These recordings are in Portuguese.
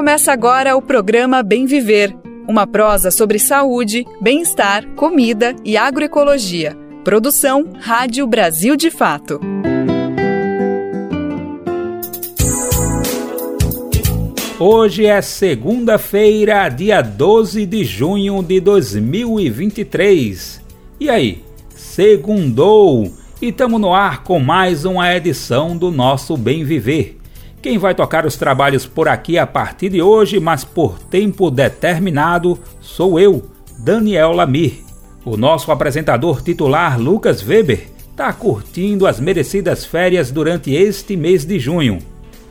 Começa agora o programa Bem Viver, uma prosa sobre saúde, bem-estar, comida e agroecologia. Produção Rádio Brasil de Fato. Hoje é segunda-feira, dia 12 de junho de 2023. E aí, segundou e estamos no ar com mais uma edição do nosso Bem Viver. Quem vai tocar os trabalhos por aqui a partir de hoje, mas por tempo determinado, sou eu, Daniel Lamir. O nosso apresentador titular, Lucas Weber, está curtindo as merecidas férias durante este mês de junho.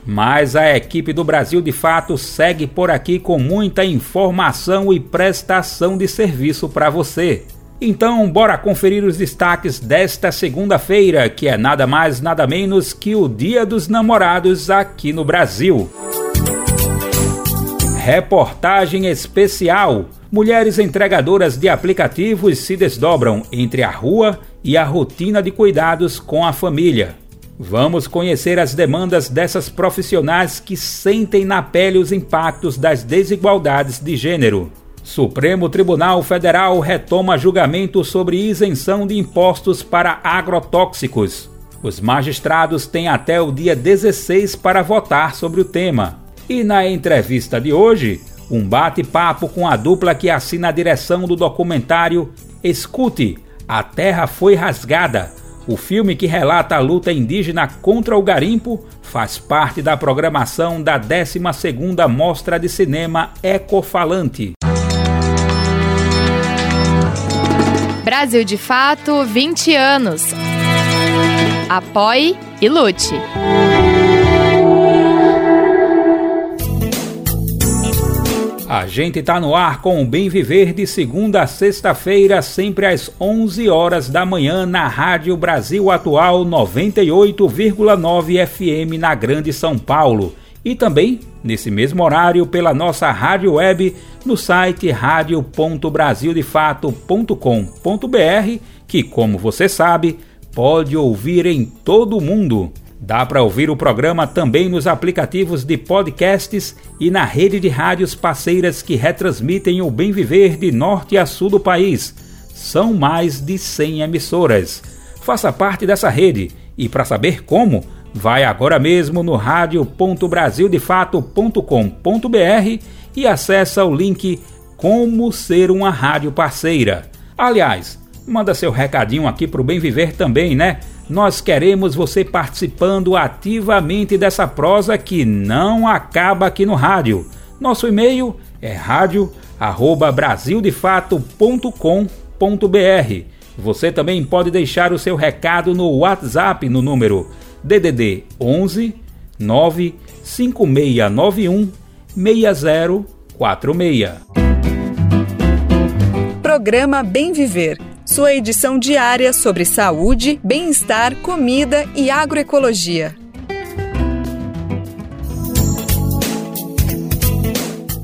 Mas a equipe do Brasil de Fato segue por aqui com muita informação e prestação de serviço para você. Então, bora conferir os destaques desta segunda-feira, que é nada mais nada menos que o Dia dos Namorados aqui no Brasil. Reportagem especial: Mulheres entregadoras de aplicativos se desdobram entre a rua e a rotina de cuidados com a família. Vamos conhecer as demandas dessas profissionais que sentem na pele os impactos das desigualdades de gênero. Supremo Tribunal Federal retoma julgamento sobre isenção de impostos para agrotóxicos. Os magistrados têm até o dia 16 para votar sobre o tema. E na entrevista de hoje, um bate-papo com a dupla que assina a direção do documentário Escute, a Terra Foi Rasgada o filme que relata a luta indígena contra o garimpo faz parte da programação da 12ª Mostra de Cinema Ecofalante. Brasil de Fato 20 anos. Apoie e lute. A gente tá no ar com o Bem Viver de segunda a sexta-feira, sempre às 11 horas da manhã na Rádio Brasil Atual 98,9 FM na Grande São Paulo. E também, nesse mesmo horário, pela nossa rádio web no site radio.brasildefato.com.br, que, como você sabe, pode ouvir em todo o mundo. Dá para ouvir o programa também nos aplicativos de podcasts e na rede de rádios parceiras que retransmitem o bem viver de norte a sul do país. São mais de 100 emissoras. Faça parte dessa rede e para saber como, vai agora mesmo no radio.brasildefato.com.br e acessa o link Como Ser uma Rádio Parceira. Aliás, manda seu recadinho aqui pro Bem Viver também, né? Nós queremos você participando ativamente dessa prosa que não acaba aqui no rádio. Nosso e-mail é radio@brasildefato.com.br. Você também pode deixar o seu recado no WhatsApp no número DDD 11 95691 6046. Programa Bem Viver sua edição diária sobre saúde, bem-estar, comida e agroecologia.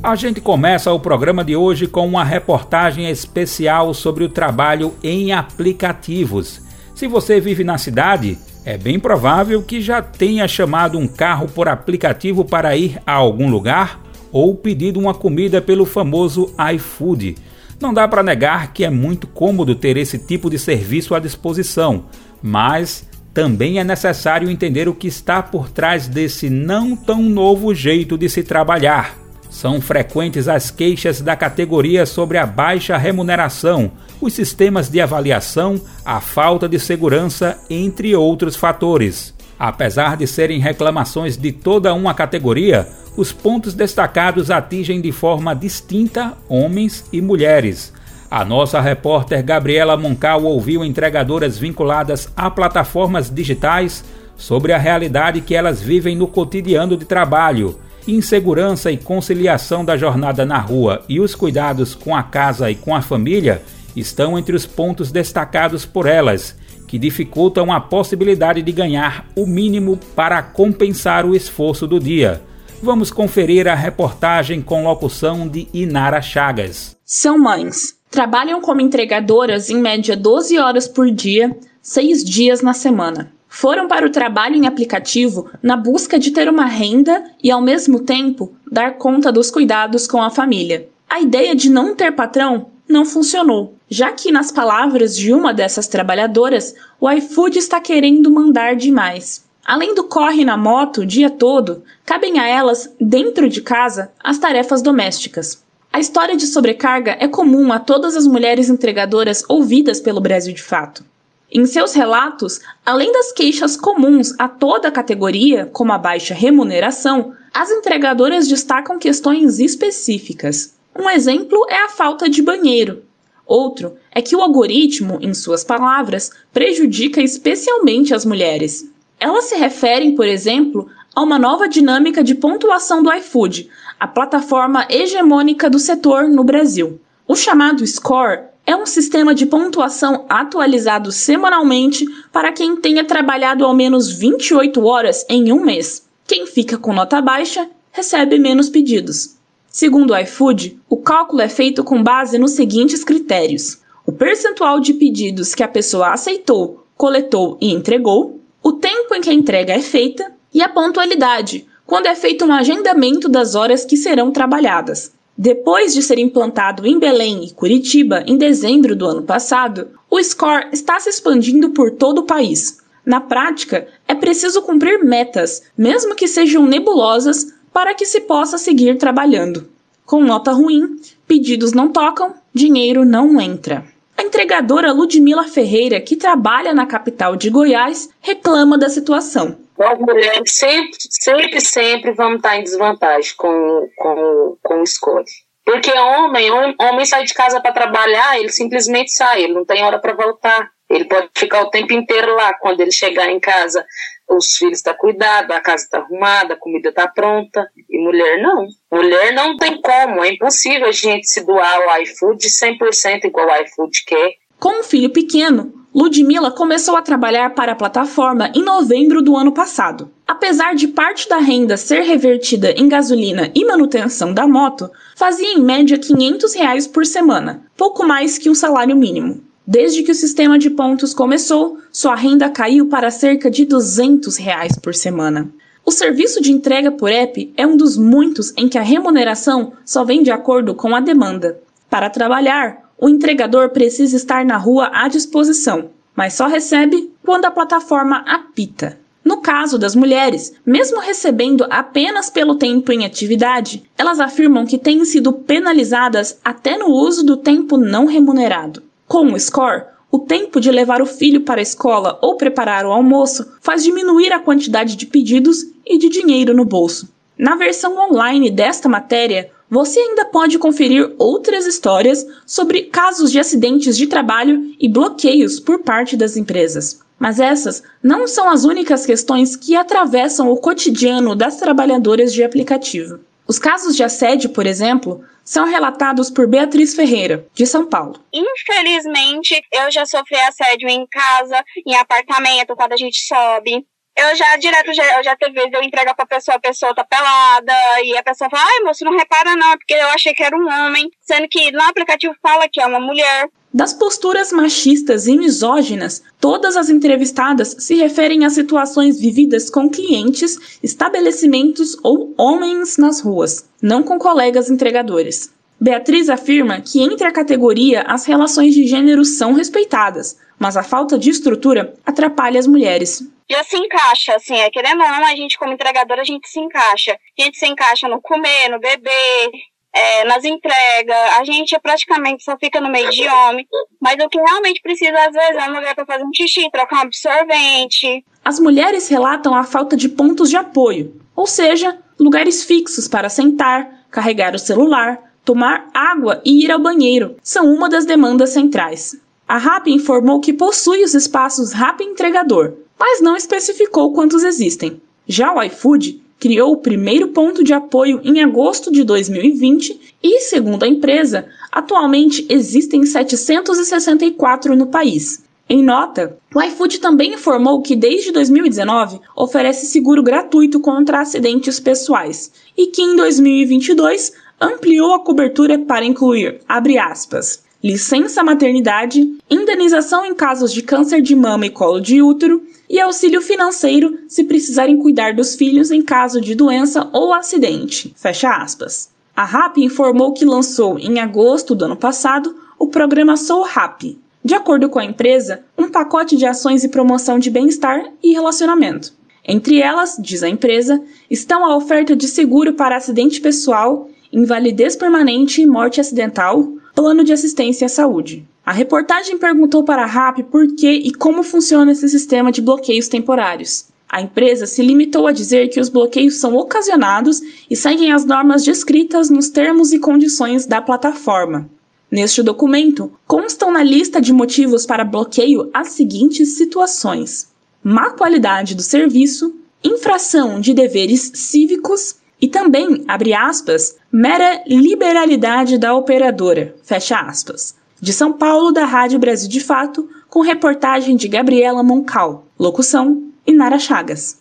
A gente começa o programa de hoje com uma reportagem especial sobre o trabalho em aplicativos. Se você vive na cidade, é bem provável que já tenha chamado um carro por aplicativo para ir a algum lugar ou pedido uma comida pelo famoso iFood. Não dá para negar que é muito cômodo ter esse tipo de serviço à disposição, mas também é necessário entender o que está por trás desse não tão novo jeito de se trabalhar. São frequentes as queixas da categoria sobre a baixa remuneração, os sistemas de avaliação, a falta de segurança, entre outros fatores. Apesar de serem reclamações de toda uma categoria, os pontos destacados atingem de forma distinta homens e mulheres. A nossa repórter Gabriela Moncal ouviu entregadoras vinculadas a plataformas digitais sobre a realidade que elas vivem no cotidiano de trabalho, insegurança e conciliação da jornada na rua e os cuidados com a casa e com a família estão entre os pontos destacados por elas, que dificultam a possibilidade de ganhar o mínimo para compensar o esforço do dia. Vamos conferir a reportagem com locução de Inara Chagas. São mães. Trabalham como entregadoras em média 12 horas por dia, 6 dias na semana. foram para o trabalho em aplicativo na busca de ter uma renda e, ao mesmo tempo, dar conta dos cuidados com a família. A ideia de não ter patrão não funcionou, já que, nas palavras de uma dessas trabalhadoras, o iFood está querendo mandar demais. Além do corre na moto o dia todo, cabem a elas, dentro de casa, as tarefas domésticas. A história de sobrecarga é comum a todas as mulheres entregadoras ouvidas pelo Brasil de Fato. Em seus relatos, além das queixas comuns a toda a categoria, como a baixa remuneração, as entregadoras destacam questões específicas. Um exemplo é a falta de banheiro. Outro é que o algoritmo, em suas palavras, prejudica especialmente as mulheres. Elas se referem, por exemplo, a uma nova dinâmica de pontuação do iFood, a plataforma hegemônica do setor no Brasil. O chamado score é um sistema de pontuação atualizado semanalmente para quem tenha trabalhado ao menos 28 horas em um mês. Quem fica com nota baixa recebe menos pedidos. Segundo o iFood, o cálculo é feito com base nos seguintes critérios: o percentual de pedidos que a pessoa aceitou, coletou e entregou, o tempo em que a entrega é feita e a pontualidade, quando é feito um agendamento das horas que serão trabalhadas. Depois de ser implantado em Belém e Curitiba em dezembro do ano passado, o Score está se expandindo por todo o país. Na prática, é preciso cumprir metas, mesmo que sejam nebulosas, para que se possa seguir trabalhando. Com nota ruim, pedidos não tocam, dinheiro não entra. A entregadora Ludmila Ferreira, que trabalha na capital de Goiás, reclama da situação. Nós mulheres sempre, sempre, sempre vamos estar em desvantagem com, com, com o score. Porque homem, homem sai de casa para trabalhar, ele simplesmente sai, ele não tem hora para voltar. Ele pode ficar o tempo inteiro lá. Quando ele chegar em casa, os filhos estão tá cuidados, a casa está arrumada, a comida está pronta. E mulher não. Mulher não tem como. É impossível a gente se doar ao iFood 100% igual o iFood quer. Com um filho pequeno, Ludmilla começou a trabalhar para a plataforma em novembro do ano passado. Apesar de parte da renda ser revertida em gasolina e manutenção da moto, fazia em média 500 reais por semana, pouco mais que um salário mínimo. Desde que o sistema de pontos começou, sua renda caiu para cerca de 200 reais por semana. O serviço de entrega por app é um dos muitos em que a remuneração só vem de acordo com a demanda. Para trabalhar, o entregador precisa estar na rua à disposição, mas só recebe quando a plataforma apita. No caso das mulheres, mesmo recebendo apenas pelo tempo em atividade, elas afirmam que têm sido penalizadas até no uso do tempo não remunerado. Com o score, o tempo de levar o filho para a escola ou preparar o almoço faz diminuir a quantidade de pedidos e de dinheiro no bolso. Na versão online desta matéria, você ainda pode conferir outras histórias sobre casos de acidentes de trabalho e bloqueios por parte das empresas. Mas essas não são as únicas questões que atravessam o cotidiano das trabalhadoras de aplicativo. Os casos de assédio, por exemplo, são relatados por Beatriz Ferreira, de São Paulo. Infelizmente, eu já sofri assédio em casa, em apartamento, quando a gente sobe. Eu já, direto, já, eu já teve vezes eu entregar pra pessoa, a pessoa tá pelada, e a pessoa fala, ai moço, não repara não, porque eu achei que era um homem, sendo que no aplicativo fala que é uma mulher. Das posturas machistas e misóginas, todas as entrevistadas se referem a situações vividas com clientes, estabelecimentos ou homens nas ruas, não com colegas entregadores. Beatriz afirma que entre a categoria as relações de gênero são respeitadas, mas a falta de estrutura atrapalha as mulheres já se encaixa, assim, é querendo ou não, a gente como entregadora, a gente se encaixa. A gente se encaixa no comer, no beber, é, nas entregas, a gente praticamente só fica no meio de homem, mas o que realmente precisa, às vezes, é um lugar para fazer um xixi, trocar um absorvente. As mulheres relatam a falta de pontos de apoio, ou seja, lugares fixos para sentar, carregar o celular, tomar água e ir ao banheiro, são uma das demandas centrais. A RAP informou que possui os espaços RAP Entregador, mas não especificou quantos existem. Já o iFood criou o primeiro ponto de apoio em agosto de 2020 e, segundo a empresa, atualmente existem 764 no país. Em nota, o iFood também informou que desde 2019 oferece seguro gratuito contra acidentes pessoais e que em 2022 ampliou a cobertura para incluir, abre aspas, licença maternidade, indenização em casos de câncer de mama e colo de útero e auxílio financeiro se precisarem cuidar dos filhos em caso de doença ou acidente. Fecha aspas. A RAP informou que lançou em agosto do ano passado o programa Sou RAP. De acordo com a empresa, um pacote de ações e promoção de bem-estar e relacionamento. Entre elas, diz a empresa, estão a oferta de seguro para acidente pessoal, invalidez permanente e morte acidental, plano de assistência à saúde. A reportagem perguntou para a RAP por que e como funciona esse sistema de bloqueios temporários. A empresa se limitou a dizer que os bloqueios são ocasionados e seguem as normas descritas nos termos e condições da plataforma. Neste documento, constam na lista de motivos para bloqueio as seguintes situações: má qualidade do serviço, infração de deveres cívicos e também, abre aspas, mera liberalidade da operadora, fecha aspas. De São Paulo, da Rádio Brasil de Fato, com reportagem de Gabriela Moncal. Locução, Inara Chagas.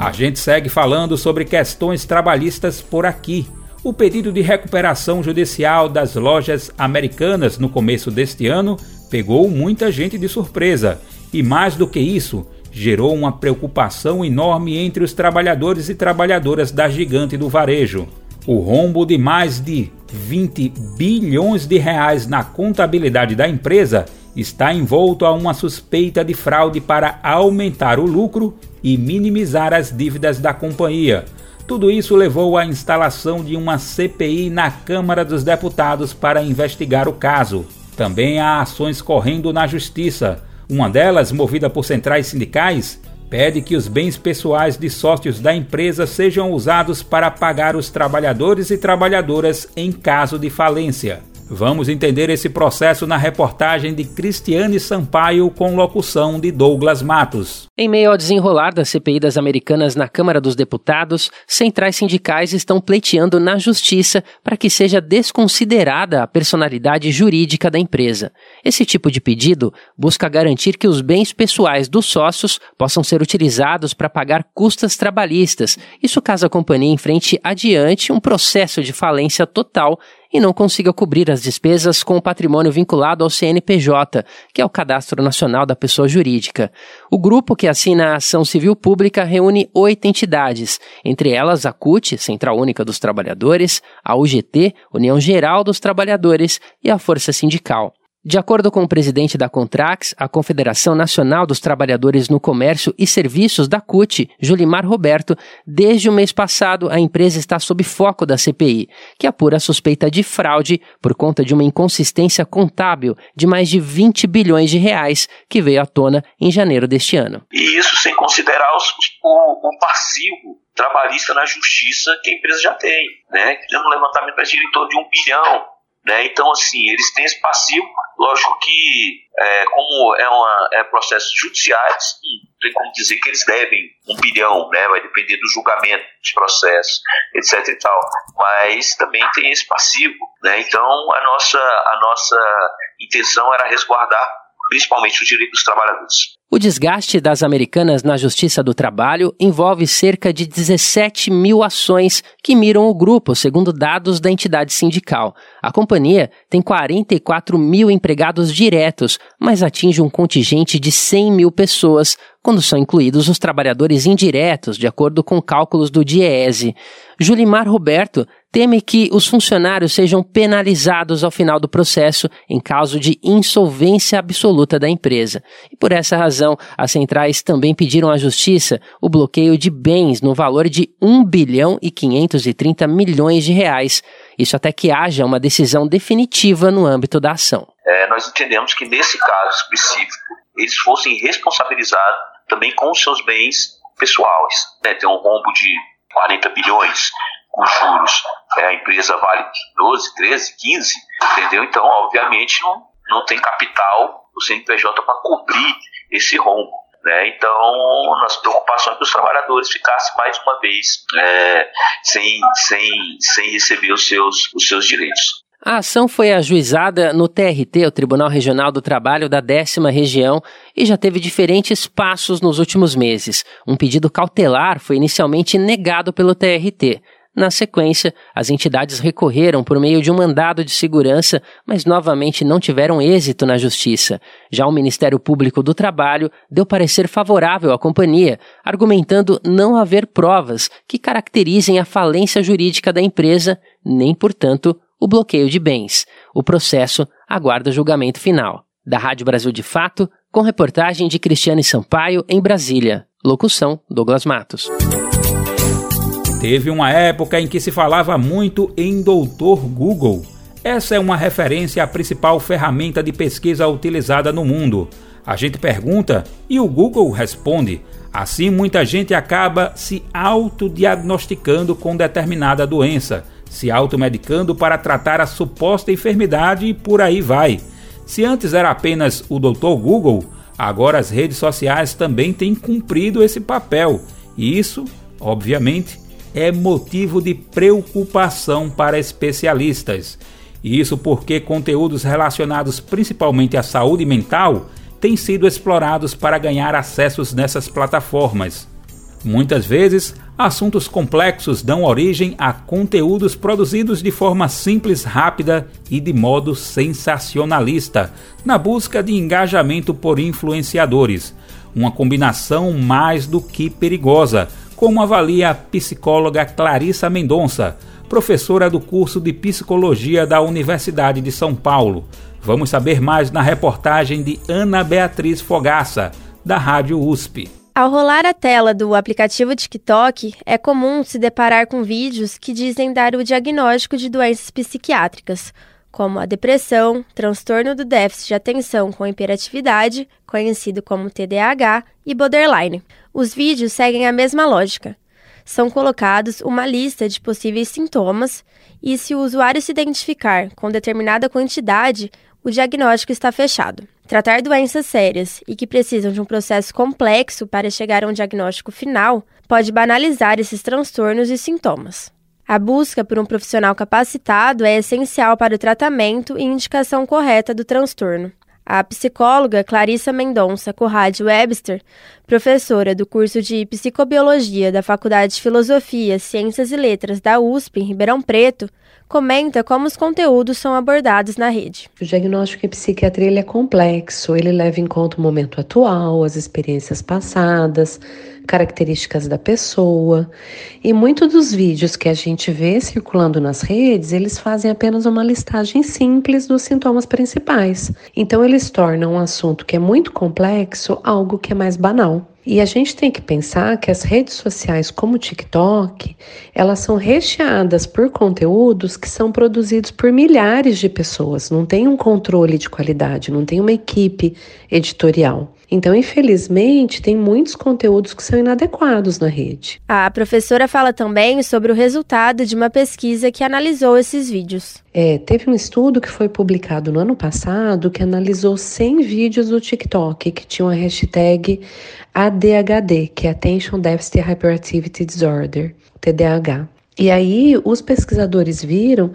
A gente segue falando sobre questões trabalhistas por aqui. O pedido de recuperação judicial das lojas americanas no começo deste ano pegou muita gente de surpresa. E mais do que isso, gerou uma preocupação enorme entre os trabalhadores e trabalhadoras da gigante do varejo. O rombo de mais de 20 bilhões de reais na contabilidade da empresa está envolto a uma suspeita de fraude para aumentar o lucro e minimizar as dívidas da companhia. Tudo isso levou à instalação de uma CPI na Câmara dos Deputados para investigar o caso. Também há ações correndo na Justiça. Uma delas, movida por centrais sindicais, pede que os bens pessoais de sócios da empresa sejam usados para pagar os trabalhadores e trabalhadoras em caso de falência. Vamos entender esse processo na reportagem de Cristiane Sampaio com locução de Douglas Matos. Em meio ao desenrolar da CPI das Americanas na Câmara dos Deputados, centrais sindicais estão pleiteando na Justiça para que seja desconsiderada a personalidade jurídica da empresa. Esse tipo de pedido busca garantir que os bens pessoais dos sócios possam ser utilizados para pagar custas trabalhistas, isso caso a companhia enfrente adiante um processo de falência total e não consiga cobrir as despesas com o patrimônio vinculado ao CNPJ, que é o Cadastro Nacional da Pessoa Jurídica. O grupo que assina a ação civil pública reúne oito entidades, entre elas a CUT, Central Única dos Trabalhadores, a UGT, União Geral dos Trabalhadores e a Força Sindical. De acordo com o presidente da Contrax, a Confederação Nacional dos Trabalhadores no Comércio e Serviços da CUT, Julimar Roberto, desde o mês passado a empresa está sob foco da CPI, que apura a suspeita de fraude por conta de uma inconsistência contábil de mais de 20 bilhões de reais que veio à tona em janeiro deste ano. E isso sem considerar os, o, o passivo trabalhista na justiça que a empresa já tem, né? Fizemos um levantamento para em torno de um bilhão né? Então, assim, eles têm esse passivo, lógico que, é, como é, uma, é processos judiciais, tem como dizer que eles devem um bilhão, né? vai depender do julgamento dos processos, etc. e tal. Mas também tem esse passivo. Né? Então, a nossa, a nossa intenção era resguardar principalmente os direitos dos trabalhadores. O desgaste das americanas na Justiça do Trabalho envolve cerca de 17 mil ações que miram o grupo, segundo dados da entidade sindical. A companhia tem 44 mil empregados diretos, mas atinge um contingente de 100 mil pessoas, quando são incluídos os trabalhadores indiretos, de acordo com cálculos do DIEESE. Julimar Roberto teme que os funcionários sejam penalizados ao final do processo em caso de insolvência absoluta da empresa. E por essa razão, as centrais também pediram à Justiça o bloqueio de bens no valor de 1 bilhão e 530 milhões de reais. Isso até que haja uma decisão definitiva no âmbito da ação. É, nós entendemos que nesse caso específico eles fossem responsabilizados também com os seus bens pessoais. Né? Tem um rombo de 40 bilhões com juros, é, a empresa vale 12, 13, 15, entendeu? Então, obviamente, não, não tem capital o CNPJ para cobrir esse rombo. Né? Então, nossa preocupação é que os trabalhadores ficassem mais uma vez é, sem, sem, sem receber os seus, os seus direitos. A ação foi ajuizada no TRT, o Tribunal Regional do Trabalho da décima região, e já teve diferentes passos nos últimos meses. Um pedido cautelar foi inicialmente negado pelo TRT. Na sequência, as entidades recorreram por meio de um mandado de segurança, mas novamente não tiveram êxito na justiça. Já o Ministério Público do Trabalho deu parecer favorável à companhia, argumentando não haver provas que caracterizem a falência jurídica da empresa, nem, portanto, o bloqueio de bens. O processo aguarda julgamento final. Da Rádio Brasil de Fato, com reportagem de Cristiane Sampaio em Brasília. Locução: Douglas Matos. Teve uma época em que se falava muito em Doutor Google. Essa é uma referência à principal ferramenta de pesquisa utilizada no mundo. A gente pergunta e o Google responde. Assim, muita gente acaba se autodiagnosticando com determinada doença, se automedicando para tratar a suposta enfermidade e por aí vai. Se antes era apenas o Dr. Google, agora as redes sociais também têm cumprido esse papel. E isso, obviamente, é motivo de preocupação para especialistas. Isso porque conteúdos relacionados principalmente à saúde mental têm sido explorados para ganhar acessos nessas plataformas. Muitas vezes, assuntos complexos dão origem a conteúdos produzidos de forma simples, rápida e de modo sensacionalista, na busca de engajamento por influenciadores. Uma combinação mais do que perigosa, como avalia a psicóloga Clarissa Mendonça, professora do curso de Psicologia da Universidade de São Paulo. Vamos saber mais na reportagem de Ana Beatriz Fogaça, da Rádio USP. Ao rolar a tela do aplicativo TikTok, é comum se deparar com vídeos que dizem dar o diagnóstico de doenças psiquiátricas, como a depressão, transtorno do déficit de atenção com hiperatividade, conhecido como TDAH, e borderline. Os vídeos seguem a mesma lógica. São colocados uma lista de possíveis sintomas e, se o usuário se identificar com determinada quantidade, o diagnóstico está fechado. Tratar doenças sérias e que precisam de um processo complexo para chegar a um diagnóstico final pode banalizar esses transtornos e sintomas. A busca por um profissional capacitado é essencial para o tratamento e indicação correta do transtorno. A psicóloga Clarissa Mendonça Corrade Webster, professora do curso de Psicobiologia da Faculdade de Filosofia, Ciências e Letras da USP, em Ribeirão Preto, comenta como os conteúdos são abordados na rede. O diagnóstico em psiquiatria é complexo, ele leva em conta o momento atual, as experiências passadas, características da pessoa. E muitos dos vídeos que a gente vê circulando nas redes, eles fazem apenas uma listagem simples dos sintomas principais. Então eles tornam um assunto que é muito complexo algo que é mais banal. E a gente tem que pensar que as redes sociais como o TikTok, elas são recheadas por conteúdos que são produzidos por milhares de pessoas, não tem um controle de qualidade, não tem uma equipe editorial. Então, infelizmente, tem muitos conteúdos que são inadequados na rede. A professora fala também sobre o resultado de uma pesquisa que analisou esses vídeos. É, teve um estudo que foi publicado no ano passado que analisou 100 vídeos do TikTok que tinham a hashtag ADHD, que é Attention Deficit Hyperactivity Disorder, TDAH. E aí, os pesquisadores viram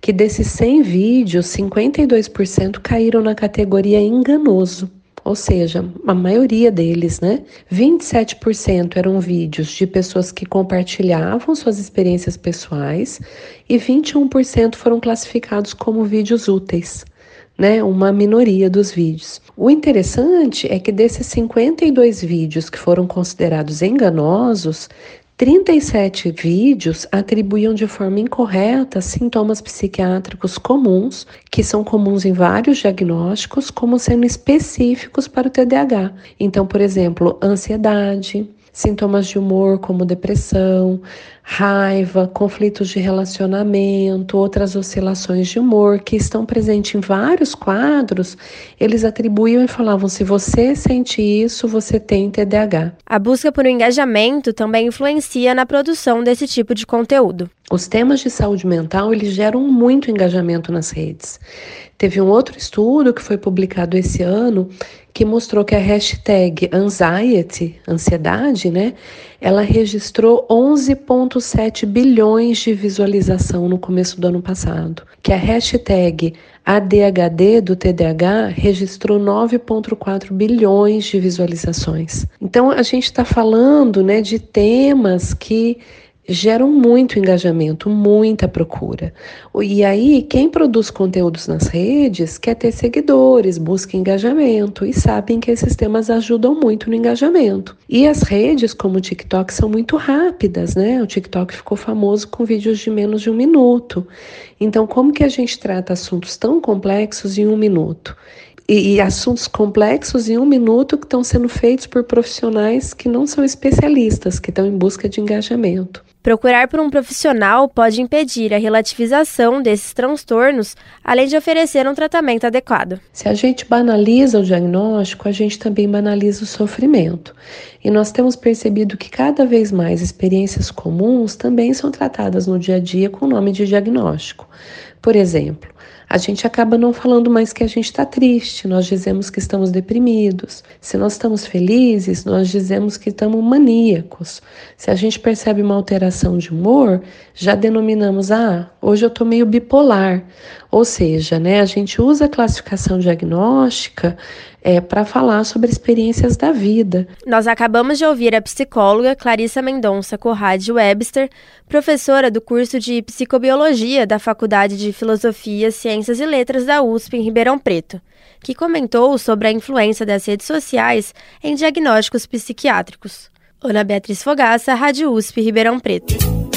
que desses 100 vídeos, 52% caíram na categoria enganoso ou seja, a maioria deles, né? 27% eram vídeos de pessoas que compartilhavam suas experiências pessoais e 21% foram classificados como vídeos úteis. Né, uma minoria dos vídeos. O interessante é que desses 52 vídeos que foram considerados enganosos, 37 vídeos atribuíam de forma incorreta sintomas psiquiátricos comuns, que são comuns em vários diagnósticos, como sendo específicos para o TDAH. Então, por exemplo, ansiedade, sintomas de humor como depressão, raiva, conflitos de relacionamento, outras oscilações de humor que estão presentes em vários quadros, eles atribuíam e falavam: se você sente isso, você tem TDAH. A busca por um engajamento também influencia na produção desse tipo de conteúdo. Os temas de saúde mental eles geram muito engajamento nas redes. Teve um outro estudo que foi publicado esse ano que mostrou que a hashtag anxiety, ansiedade, né, ela registrou 11,7 bilhões de visualização no começo do ano passado. Que a hashtag ADHD do TDAH registrou 9,4 bilhões de visualizações. Então a gente está falando né, de temas que geram muito engajamento, muita procura. E aí, quem produz conteúdos nas redes quer ter seguidores, busca engajamento e sabem que esses temas ajudam muito no engajamento. E as redes, como o TikTok, são muito rápidas, né? O TikTok ficou famoso com vídeos de menos de um minuto. Então, como que a gente trata assuntos tão complexos em um minuto? e, e, assuntos complexos em um minuto que estão sendo feitos por profissionais que não são especialistas, que estão em busca de engajamento. Procurar por um profissional pode impedir a relativização desses transtornos, além de oferecer um tratamento adequado. Se a gente banaliza o diagnóstico, a gente também banaliza o sofrimento. E nós temos percebido que cada vez mais experiências comuns também são tratadas no dia a dia com o nome de diagnóstico. Por exemplo, a gente acaba não falando mais que a gente está triste, nós dizemos que estamos deprimidos. Se nós estamos felizes, nós dizemos que estamos maníacos. Se a gente percebe uma alteração de humor, já denominamos, ah, hoje eu estou meio bipolar. Ou seja, né, a gente usa a classificação diagnóstica é, para falar sobre experiências da vida. Nós acabamos de ouvir a psicóloga Clarissa Mendonça Corrade Webster, professora do curso de Psicobiologia da Faculdade de Filosofia, Ciências e Letras da USP em Ribeirão Preto, que comentou sobre a influência das redes sociais em diagnósticos psiquiátricos. Ana Beatriz Fogaça, Rádio USP Ribeirão Preto.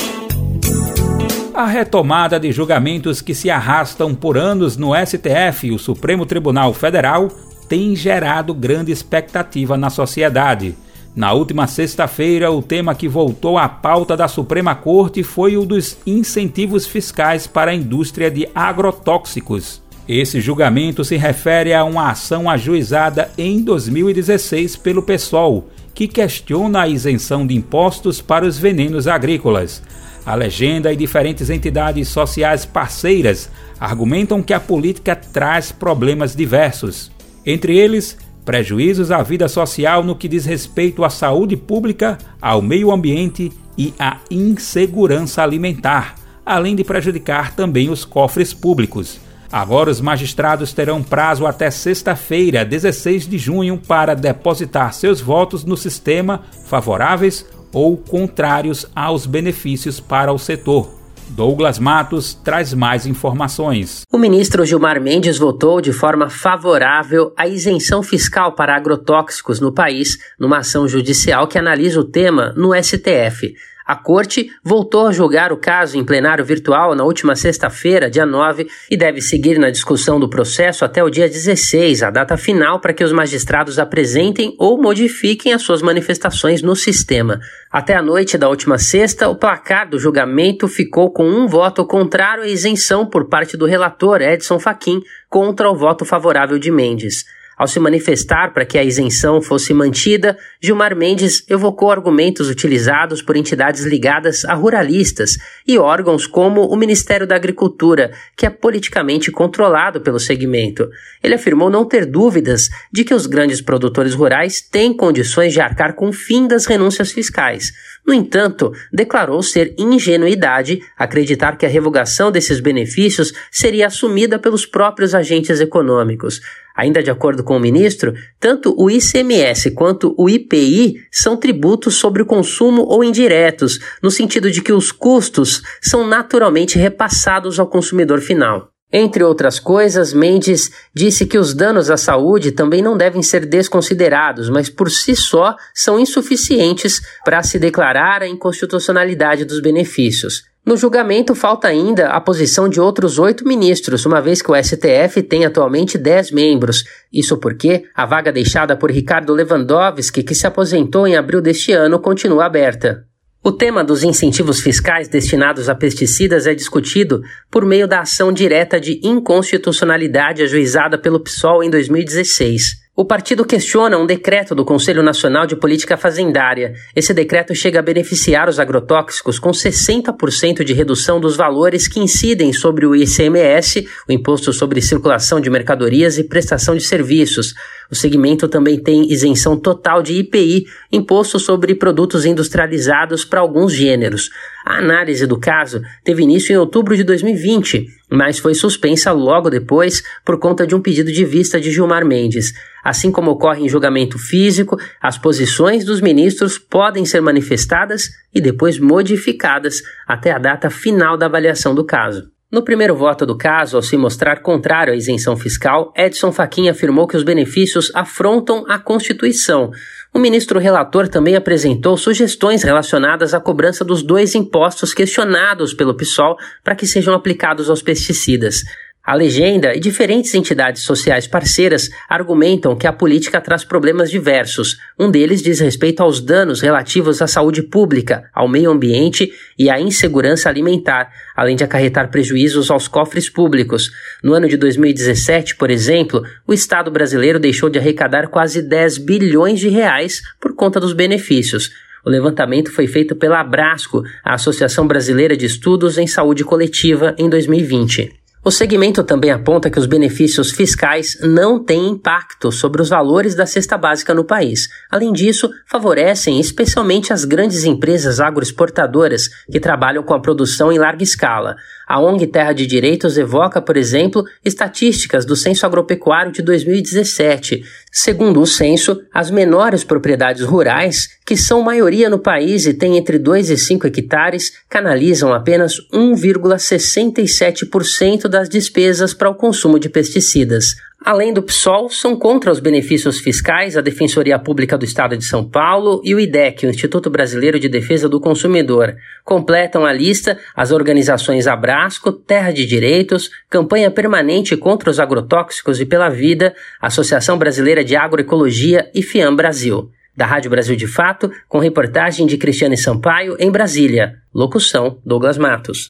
A retomada de julgamentos que se arrastam por anos no STF, o Supremo Tribunal Federal, tem gerado grande expectativa na sociedade. Na última sexta-feira, o tema que voltou à pauta da Suprema Corte foi o dos incentivos fiscais para a indústria de agrotóxicos. Esse julgamento se refere a uma ação ajuizada em 2016 pelo PSOL, que questiona a isenção de impostos para os venenos agrícolas. A legenda e diferentes entidades sociais parceiras argumentam que a política traz problemas diversos. Entre eles, prejuízos à vida social no que diz respeito à saúde pública, ao meio ambiente e à insegurança alimentar, além de prejudicar também os cofres públicos. Agora, os magistrados terão prazo até sexta-feira, 16 de junho, para depositar seus votos no sistema favoráveis ou contrários aos benefícios para o setor. Douglas Matos traz mais informações. O ministro Gilmar Mendes votou de forma favorável à isenção fiscal para agrotóxicos no país, numa ação judicial que analisa o tema no STF. A corte voltou a julgar o caso em plenário virtual na última sexta-feira, dia 9, e deve seguir na discussão do processo até o dia 16, a data final para que os magistrados apresentem ou modifiquem as suas manifestações no sistema. Até a noite da última sexta, o placar do julgamento ficou com um voto contrário à isenção por parte do relator Edson Fachin contra o voto favorável de Mendes. Ao se manifestar para que a isenção fosse mantida, Gilmar Mendes evocou argumentos utilizados por entidades ligadas a ruralistas e órgãos como o Ministério da Agricultura, que é politicamente controlado pelo segmento. Ele afirmou não ter dúvidas de que os grandes produtores rurais têm condições de arcar com o fim das renúncias fiscais. No entanto, declarou ser ingenuidade acreditar que a revogação desses benefícios seria assumida pelos próprios agentes econômicos. Ainda de acordo com o ministro, tanto o ICMS quanto o IPI são tributos sobre o consumo ou indiretos, no sentido de que os custos são naturalmente repassados ao consumidor final. Entre outras coisas, Mendes disse que os danos à saúde também não devem ser desconsiderados, mas por si só são insuficientes para se declarar a inconstitucionalidade dos benefícios. No julgamento, falta ainda a posição de outros oito ministros, uma vez que o STF tem atualmente dez membros. Isso porque a vaga deixada por Ricardo Lewandowski, que se aposentou em abril deste ano, continua aberta. O tema dos incentivos fiscais destinados a pesticidas é discutido por meio da ação direta de inconstitucionalidade ajuizada pelo PSOL em 2016. O partido questiona um decreto do Conselho Nacional de Política Fazendária. Esse decreto chega a beneficiar os agrotóxicos com 60% de redução dos valores que incidem sobre o ICMS, o Imposto sobre Circulação de Mercadorias e Prestação de Serviços. O segmento também tem isenção total de IPI, imposto sobre produtos industrializados para alguns gêneros. A análise do caso teve início em outubro de 2020, mas foi suspensa logo depois por conta de um pedido de vista de Gilmar Mendes. Assim como ocorre em julgamento físico, as posições dos ministros podem ser manifestadas e depois modificadas até a data final da avaliação do caso. No primeiro voto do caso, ao se mostrar contrário à isenção fiscal, Edson Fachin afirmou que os benefícios afrontam a Constituição. O ministro relator também apresentou sugestões relacionadas à cobrança dos dois impostos questionados pelo PSOL para que sejam aplicados aos pesticidas. A legenda e diferentes entidades sociais parceiras argumentam que a política traz problemas diversos. Um deles diz respeito aos danos relativos à saúde pública, ao meio ambiente e à insegurança alimentar, além de acarretar prejuízos aos cofres públicos. No ano de 2017, por exemplo, o Estado brasileiro deixou de arrecadar quase 10 bilhões de reais por conta dos benefícios. O levantamento foi feito pela Abrasco, a Associação Brasileira de Estudos em Saúde Coletiva, em 2020. O segmento também aponta que os benefícios fiscais não têm impacto sobre os valores da cesta básica no país. Além disso, favorecem especialmente as grandes empresas agroexportadoras que trabalham com a produção em larga escala. A ONG Terra de Direitos evoca, por exemplo, estatísticas do Censo Agropecuário de 2017. Segundo o censo, as menores propriedades rurais, que são maioria no país e têm entre 2 e 5 hectares, canalizam apenas 1,67% das despesas para o consumo de pesticidas. Além do PSOL, são contra os benefícios fiscais a Defensoria Pública do Estado de São Paulo e o IDEC, o Instituto Brasileiro de Defesa do Consumidor. Completam a lista as organizações Abrasco, Terra de Direitos, Campanha Permanente contra os Agrotóxicos e pela Vida, Associação Brasileira de Agroecologia e FIAM Brasil. Da Rádio Brasil de Fato, com reportagem de Cristiane Sampaio em Brasília. Locução: Douglas Matos.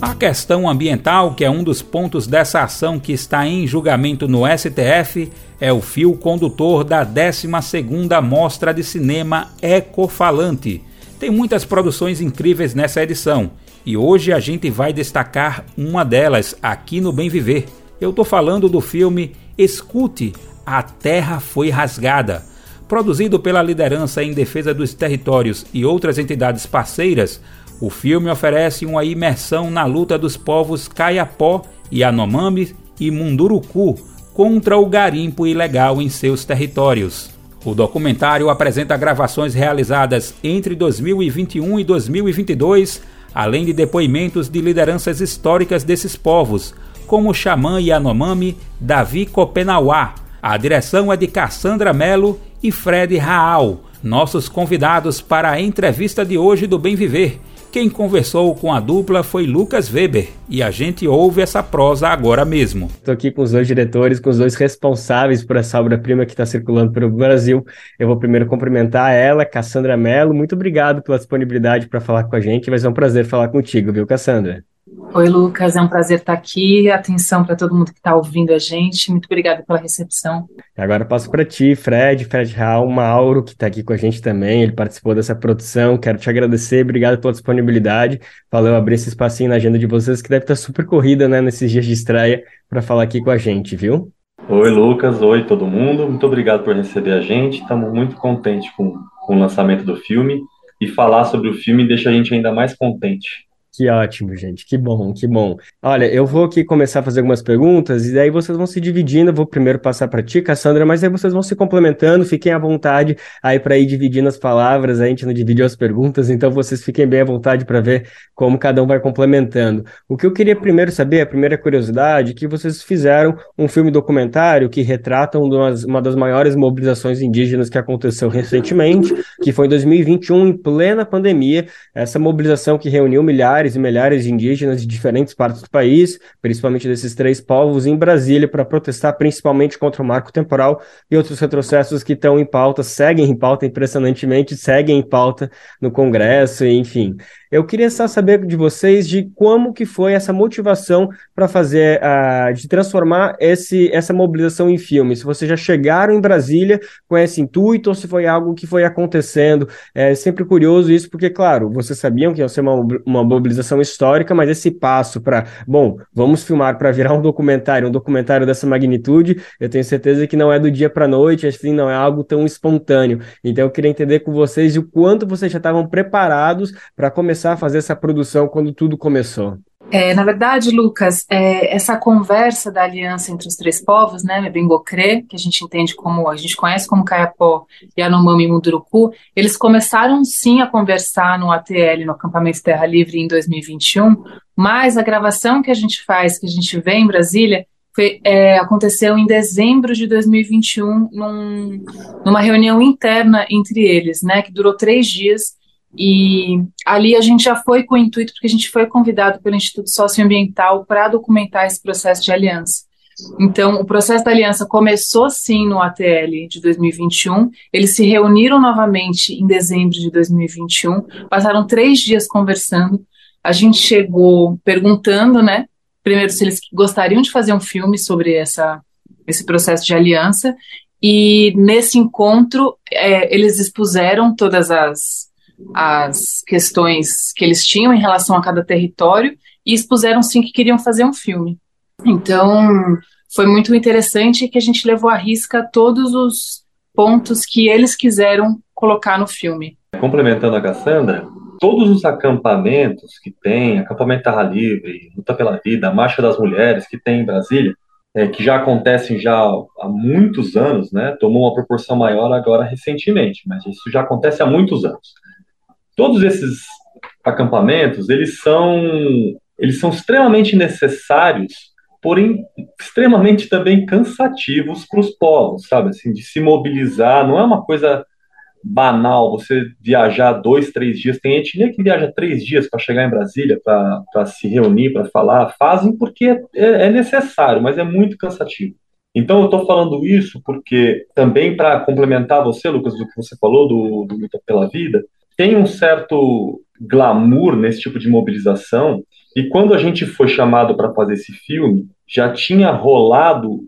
A questão ambiental, que é um dos pontos dessa ação que está em julgamento no STF, é o fio condutor da 12ª Mostra de Cinema Ecofalante. Tem muitas produções incríveis nessa edição, e hoje a gente vai destacar uma delas aqui no Bem Viver. Eu tô falando do filme Escute, A Terra Foi Rasgada. Produzido pela Liderança em Defesa dos Territórios e outras entidades parceiras, o filme oferece uma imersão na luta dos povos Kayapó, Yanomami e Munduruku contra o garimpo ilegal em seus territórios. O documentário apresenta gravações realizadas entre 2021 e 2022, além de depoimentos de lideranças históricas desses povos, como o xamã Yanomami Davi Kopenauá. A direção é de Cassandra Melo e Fred Raal, nossos convidados para a entrevista de hoje do Bem Viver quem conversou com a dupla foi Lucas Weber e a gente ouve essa prosa agora mesmo. Estou aqui com os dois diretores, com os dois responsáveis por essa obra-prima que está circulando pelo Brasil. Eu vou primeiro cumprimentar ela, Cassandra Mello. Muito obrigado pela disponibilidade para falar com a gente. Vai ser um prazer falar contigo, viu, Cassandra? Oi, Lucas, é um prazer estar aqui. Atenção para todo mundo que está ouvindo a gente. Muito obrigada pela recepção. Agora passo para ti, Fred, Fred Raul, Mauro, que está aqui com a gente também. Ele participou dessa produção. Quero te agradecer. Obrigado pela disponibilidade. Valeu abrir esse espacinho na agenda de vocês, que deve estar super corrida, né, nesses dias de estreia, para falar aqui com a gente, viu? Oi, Lucas. Oi, todo mundo. Muito obrigado por receber a gente. Estamos muito contentes com, com o lançamento do filme. E falar sobre o filme deixa a gente ainda mais contente. Que ótimo, gente. Que bom, que bom. Olha, eu vou aqui começar a fazer algumas perguntas e daí vocês vão se dividindo. Eu vou primeiro passar para ti, Cassandra, mas aí vocês vão se complementando. Fiquem à vontade aí para ir dividindo as palavras. A gente não dividiu as perguntas, então vocês fiquem bem à vontade para ver como cada um vai complementando. O que eu queria primeiro saber, a primeira curiosidade, é que vocês fizeram um filme documentário que retrata uma das maiores mobilizações indígenas que aconteceu recentemente, que foi em 2021, em plena pandemia. Essa mobilização que reuniu milhares milhares e milhares de indígenas de diferentes partes do país, principalmente desses três povos, em Brasília para protestar principalmente contra o marco temporal e outros retrocessos que estão em pauta, seguem em pauta impressionantemente, seguem em pauta no Congresso, enfim. Eu queria só saber de vocês de como que foi essa motivação para fazer, uh, de transformar esse, essa mobilização em filme. Se vocês já chegaram em Brasília com esse intuito ou se foi algo que foi acontecendo. É sempre curioso isso, porque, claro, vocês sabiam que ia ser uma, uma mobilização histórica, mas esse passo para, bom, vamos filmar para virar um documentário, um documentário dessa magnitude, eu tenho certeza que não é do dia para noite, assim, não é algo tão espontâneo. Então eu queria entender com vocês o quanto vocês já estavam preparados para começar a fazer essa produção quando tudo começou. É, na verdade, Lucas, é, essa conversa da aliança entre os três povos, né, Bengocré, que a gente entende como, a gente conhece como Caiapó, Yanomami e Munduruku, eles começaram sim a conversar no ATL, no Acampamento Terra Livre, em 2021, mas a gravação que a gente faz, que a gente vê em Brasília, foi, é, aconteceu em dezembro de 2021, num, numa reunião interna entre eles, né, que durou três dias, e ali a gente já foi com o intuito, porque a gente foi convidado pelo Instituto Socioambiental para documentar esse processo de aliança. Então, o processo da aliança começou sim no ATL de 2021. Eles se reuniram novamente em dezembro de 2021, passaram três dias conversando. A gente chegou perguntando, né, primeiro se eles gostariam de fazer um filme sobre essa, esse processo de aliança. E nesse encontro, é, eles expuseram todas as as questões que eles tinham em relação a cada território e expuseram sim que queriam fazer um filme. Então, foi muito interessante que a gente levou à risca todos os pontos que eles quiseram colocar no filme. Complementando a Cassandra, todos os acampamentos que tem, acampamento Terra Livre, Luta pela Vida, Marcha das Mulheres que tem em Brasília, é, que já acontecem já há muitos anos, né? Tomou uma proporção maior agora recentemente, mas isso já acontece há muitos anos todos esses acampamentos, eles são, eles são extremamente necessários, porém extremamente também cansativos para os povos, sabe? Assim, de se mobilizar, não é uma coisa banal você viajar dois, três dias. Tem etnia que viaja três dias para chegar em Brasília, para se reunir, para falar. Fazem porque é, é necessário, mas é muito cansativo. Então, eu estou falando isso porque também para complementar você, Lucas, do que você falou do, do Luta pela Vida, tem um certo glamour nesse tipo de mobilização. E quando a gente foi chamado para fazer esse filme, já tinha rolado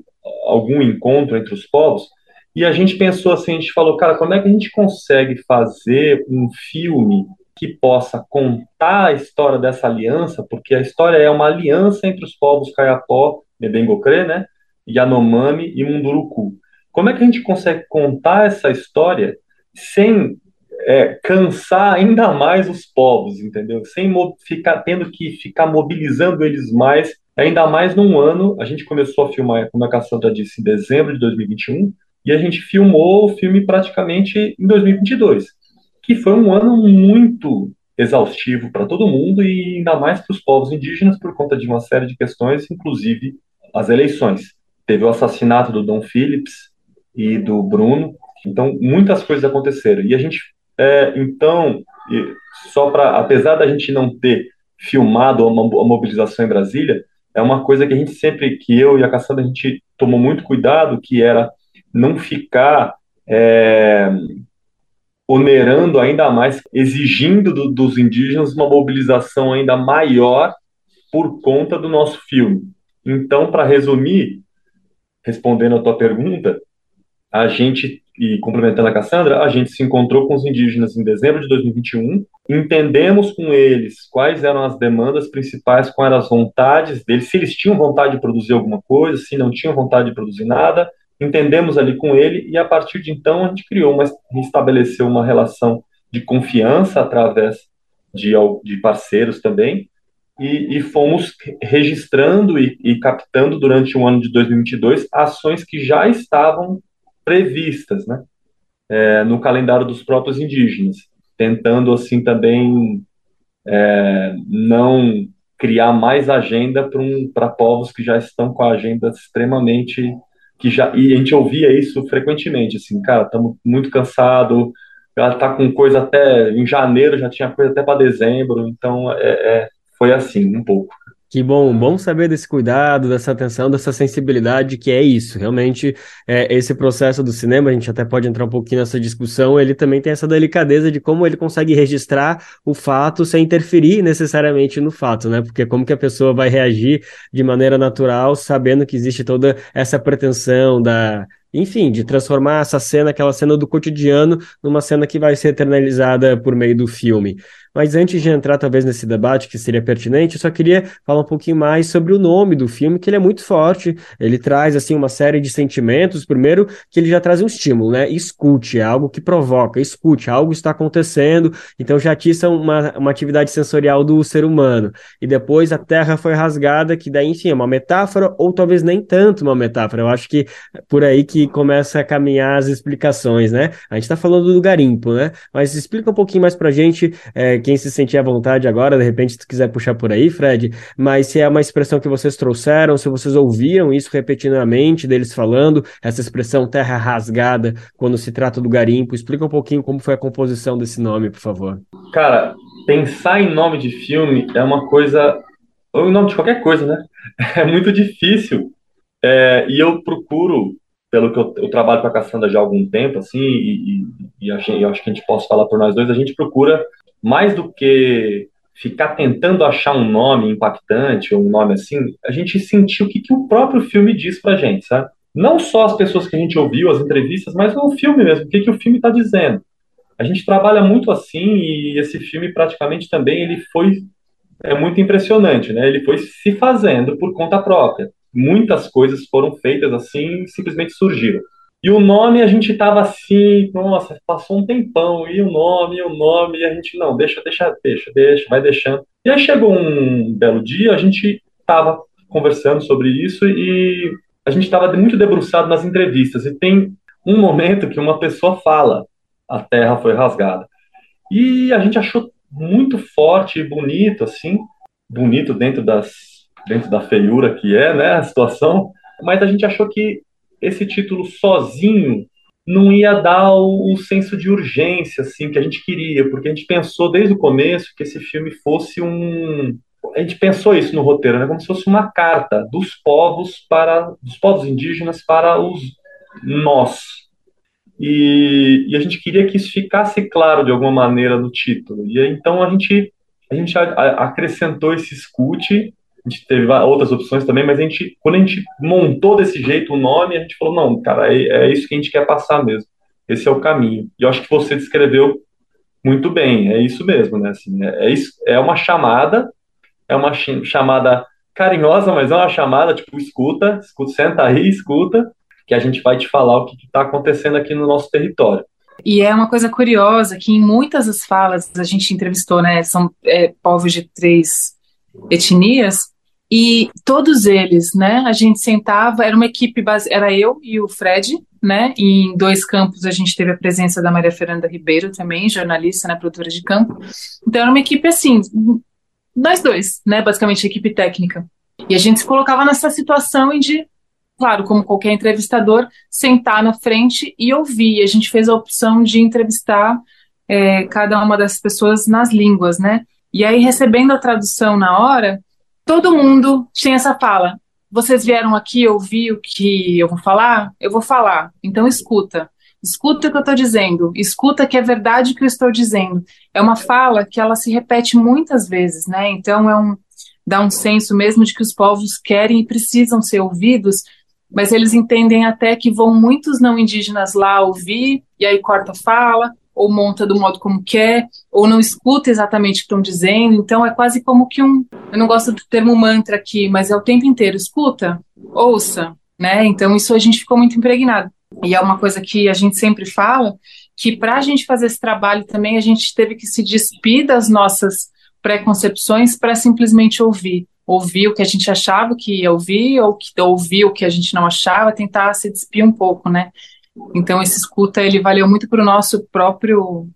algum encontro entre os povos. E a gente pensou assim, a gente falou, cara, como é que a gente consegue fazer um filme que possa contar a história dessa aliança, porque a história é uma aliança entre os povos Kayapó, Nebengocré, né, Yanomami e Munduruku. Como é que a gente consegue contar essa história sem é, cansar ainda mais os povos, entendeu? Sem ficar tendo que ficar mobilizando eles mais, ainda mais num ano. A gente começou a filmar, como a Cassandra disse, em dezembro de 2021, e a gente filmou o filme praticamente em 2022, que foi um ano muito exaustivo para todo mundo e ainda mais para os povos indígenas por conta de uma série de questões, inclusive as eleições. Teve o assassinato do Dom Phillips e do Bruno, então muitas coisas aconteceram. E a gente é, então, só para, apesar da gente não ter filmado a, mobilização em Brasília, é uma coisa que a gente sempre, que eu e a Cassandra, a gente tomou muito cuidado, que era não ficar é, onerando ainda mais, exigindo do, dos indígenas uma mobilização ainda maior por conta do nosso filme. Então, para resumir, respondendo a tua pergunta, a gente e complementando a Cassandra, a gente se encontrou com os indígenas em dezembro de 2021, entendemos com eles quais eram as demandas principais, quais eram as vontades deles, se eles tinham vontade de produzir alguma coisa, se não tinham vontade de produzir nada, entendemos ali com ele e a partir de então a gente criou uma, estabeleceu uma relação de confiança através de, de parceiros também. E, e fomos registrando e, e captando durante o ano de 2022 ações que já estavam previstas, né, é, no calendário dos próprios indígenas, tentando assim também é, não criar mais agenda para um, povos que já estão com a agenda extremamente que já e a gente ouvia isso frequentemente, assim, cara, estamos muito cansado, ela tá com coisa até em janeiro já tinha coisa até para dezembro, então é, é, foi assim um pouco. Que bom, bom saber desse cuidado, dessa atenção, dessa sensibilidade, que é isso. Realmente, é, esse processo do cinema, a gente até pode entrar um pouquinho nessa discussão, ele também tem essa delicadeza de como ele consegue registrar o fato sem interferir necessariamente no fato, né? Porque como que a pessoa vai reagir de maneira natural, sabendo que existe toda essa pretensão da enfim, de transformar essa cena, aquela cena do cotidiano, numa cena que vai ser eternalizada por meio do filme. Mas antes de entrar talvez nesse debate que seria pertinente, eu só queria falar um pouquinho mais sobre o nome do filme, que ele é muito forte, ele traz assim uma série de sentimentos. Primeiro, que ele já traz um estímulo, né? Escute, é algo que provoca, escute, algo está acontecendo, então já atiça uma, uma atividade sensorial do ser humano. E depois a terra foi rasgada, que daí, enfim, é uma metáfora, ou talvez nem tanto uma metáfora. Eu acho que por aí que começa a caminhar as explicações, né? A gente está falando do garimpo, né? Mas explica um pouquinho mais pra gente, é, quem se sentir à vontade agora, de repente, se tu quiser puxar por aí, Fred, mas se é uma expressão que vocês trouxeram, se vocês ouviram isso repetidamente deles falando, essa expressão terra rasgada, quando se trata do garimpo, explica um pouquinho como foi a composição desse nome, por favor. Cara, pensar em nome de filme é uma coisa, ou em nome de qualquer coisa, né? É muito difícil. É, e eu procuro, pelo que eu, eu, trabalho com a Cassandra já há algum tempo, assim, e, e, e eu acho que a gente pode falar por nós dois, a gente procura, mais do que ficar tentando achar um nome impactante ou um nome assim, a gente sentir o que, que o próprio filme diz pra gente, sabe? Não só as pessoas que a gente ouviu, as entrevistas, mas o filme mesmo, o que, que o filme está dizendo. A gente trabalha muito assim e esse filme praticamente também ele foi é muito impressionante, né? Ele foi se fazendo por conta própria. Muitas coisas foram feitas assim, simplesmente surgiram. E o nome a gente tava assim, nossa, passou um tempão, e o nome, e o nome, e a gente, não, deixa, deixa, deixa, deixa, vai deixando. E aí chegou um belo dia, a gente tava conversando sobre isso e a gente estava muito debruçado nas entrevistas. E tem um momento que uma pessoa fala, a terra foi rasgada. E a gente achou muito forte e bonito, assim, bonito dentro das dentro da feiura que é, né, a situação, mas a gente achou que esse título sozinho não ia dar o, o, senso de urgência assim que a gente queria, porque a gente pensou desde o começo que esse filme fosse um a gente pensou isso no roteiro, né, como se fosse uma carta dos povos para dos povos indígenas para os nós. E, e a gente queria que isso ficasse claro de alguma maneira no título. E então a gente a gente acrescentou esse escute a gente teve outras opções também, mas a gente, quando a gente montou desse jeito o nome, a gente falou, não, cara, é, é isso que a gente quer passar mesmo. Esse é o caminho. E eu acho que você descreveu muito bem, é isso mesmo, né? Assim, é, é, isso, é uma chamada, é uma chamada carinhosa, mas é uma chamada, tipo, escuta, escuta, senta aí, escuta, que a gente vai te falar o que está acontecendo aqui no nosso território. E é uma coisa curiosa que em muitas das falas a gente entrevistou, né? São é, povos de três etnias, e todos eles, né, a gente sentava, era uma equipe, base, era eu e o Fred, né, e em dois campos a gente teve a presença da Maria Fernanda Ribeiro também, jornalista, né, produtora de campo. Então era uma equipe assim, nós dois, né, basicamente equipe técnica. E a gente se colocava nessa situação de, claro, como qualquer entrevistador, sentar na frente e ouvir. A gente fez a opção de entrevistar é, cada uma das pessoas nas línguas, né? E aí, recebendo a tradução na hora, todo mundo tinha essa fala. Vocês vieram aqui ouvir o que eu vou falar? Eu vou falar. Então escuta. Escuta o que eu estou dizendo. Escuta que é verdade o que eu estou dizendo. É uma fala que ela se repete muitas vezes, né? Então é um dá um senso mesmo de que os povos querem e precisam ser ouvidos, mas eles entendem até que vão muitos não indígenas lá ouvir e aí corta a fala, ou monta do modo como quer, ou não escuta exatamente o que estão dizendo. Então é quase como que um. Eu não gosto do termo mantra aqui, mas é o tempo inteiro. Escuta, ouça, né? Então isso a gente ficou muito impregnado. E é uma coisa que a gente sempre fala, que para a gente fazer esse trabalho também a gente teve que se despir das nossas preconcepções para simplesmente ouvir. Ouvir o que a gente achava que ia ouvir, ou que ouvir o que a gente não achava, tentar se despir um pouco, né? Então esse escuta ele valeu muito para o nosso próprio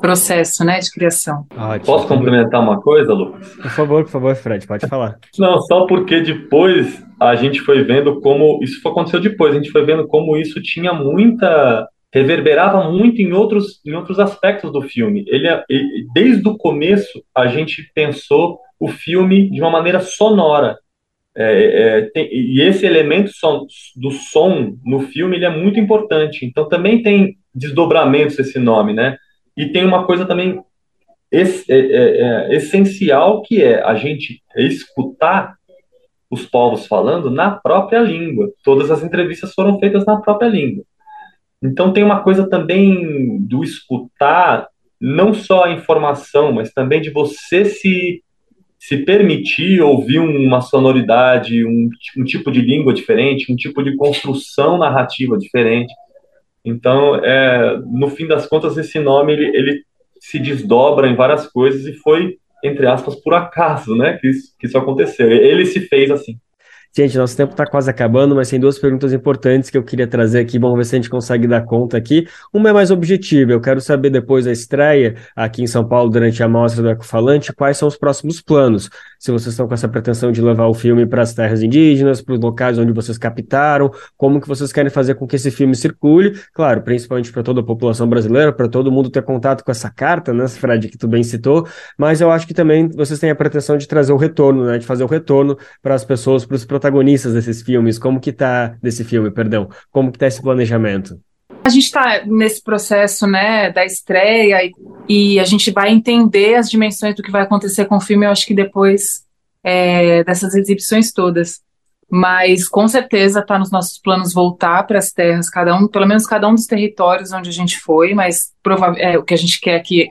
processo, né, de criação. Ótimo. Posso complementar uma coisa, Lucas? Por favor, por favor, Fred, pode falar. Não, só porque depois a gente foi vendo como isso aconteceu depois, a gente foi vendo como isso tinha muita reverberava muito em outros em outros aspectos do filme. Ele, ele desde o começo a gente pensou o filme de uma maneira sonora. É, é, tem, e esse elemento som, do som no filme ele é muito importante. Então também tem desdobramentos esse nome, né? E tem uma coisa também é, é, é, essencial que é a gente escutar os povos falando na própria língua. Todas as entrevistas foram feitas na própria língua. Então tem uma coisa também do escutar não só a informação, mas também de você se se permitir ouvir uma sonoridade, um, um tipo de língua diferente, um tipo de construção narrativa diferente. Então, é, no fim das contas, esse nome ele, ele se desdobra em várias coisas e foi, entre aspas, por acaso, né, que isso, que isso aconteceu. Ele se fez assim. Gente, nosso tempo está quase acabando, mas tem duas perguntas importantes que eu queria trazer aqui. Vamos ver se a gente consegue dar conta aqui. Uma é mais objetiva. Eu quero saber, depois da estreia aqui em São Paulo, durante a mostra do Ecofalante, quais são os próximos planos. Se vocês estão com essa pretensão de levar o filme para as terras indígenas, para os locais onde vocês captaram, como que vocês querem fazer com que esse filme circule. Claro, principalmente para toda a população brasileira, para todo mundo ter contato com essa carta, né, Fred, que tu bem citou. Mas eu acho que também vocês têm a pretensão de trazer o retorno, né, de fazer o retorno para as pessoas, para os protagonistas protagonistas desses filmes? Como que tá desse filme, perdão? Como que tá esse planejamento? A gente está nesse processo, né, da estreia e, e, a gente vai entender as dimensões do que vai acontecer com o filme. Eu acho que depois é, dessas exibições todas. Mas com certeza está nos nossos planos voltar para as terras, cada um, pelo menos cada um dos territórios onde a gente foi. Mas é, o que a gente quer é que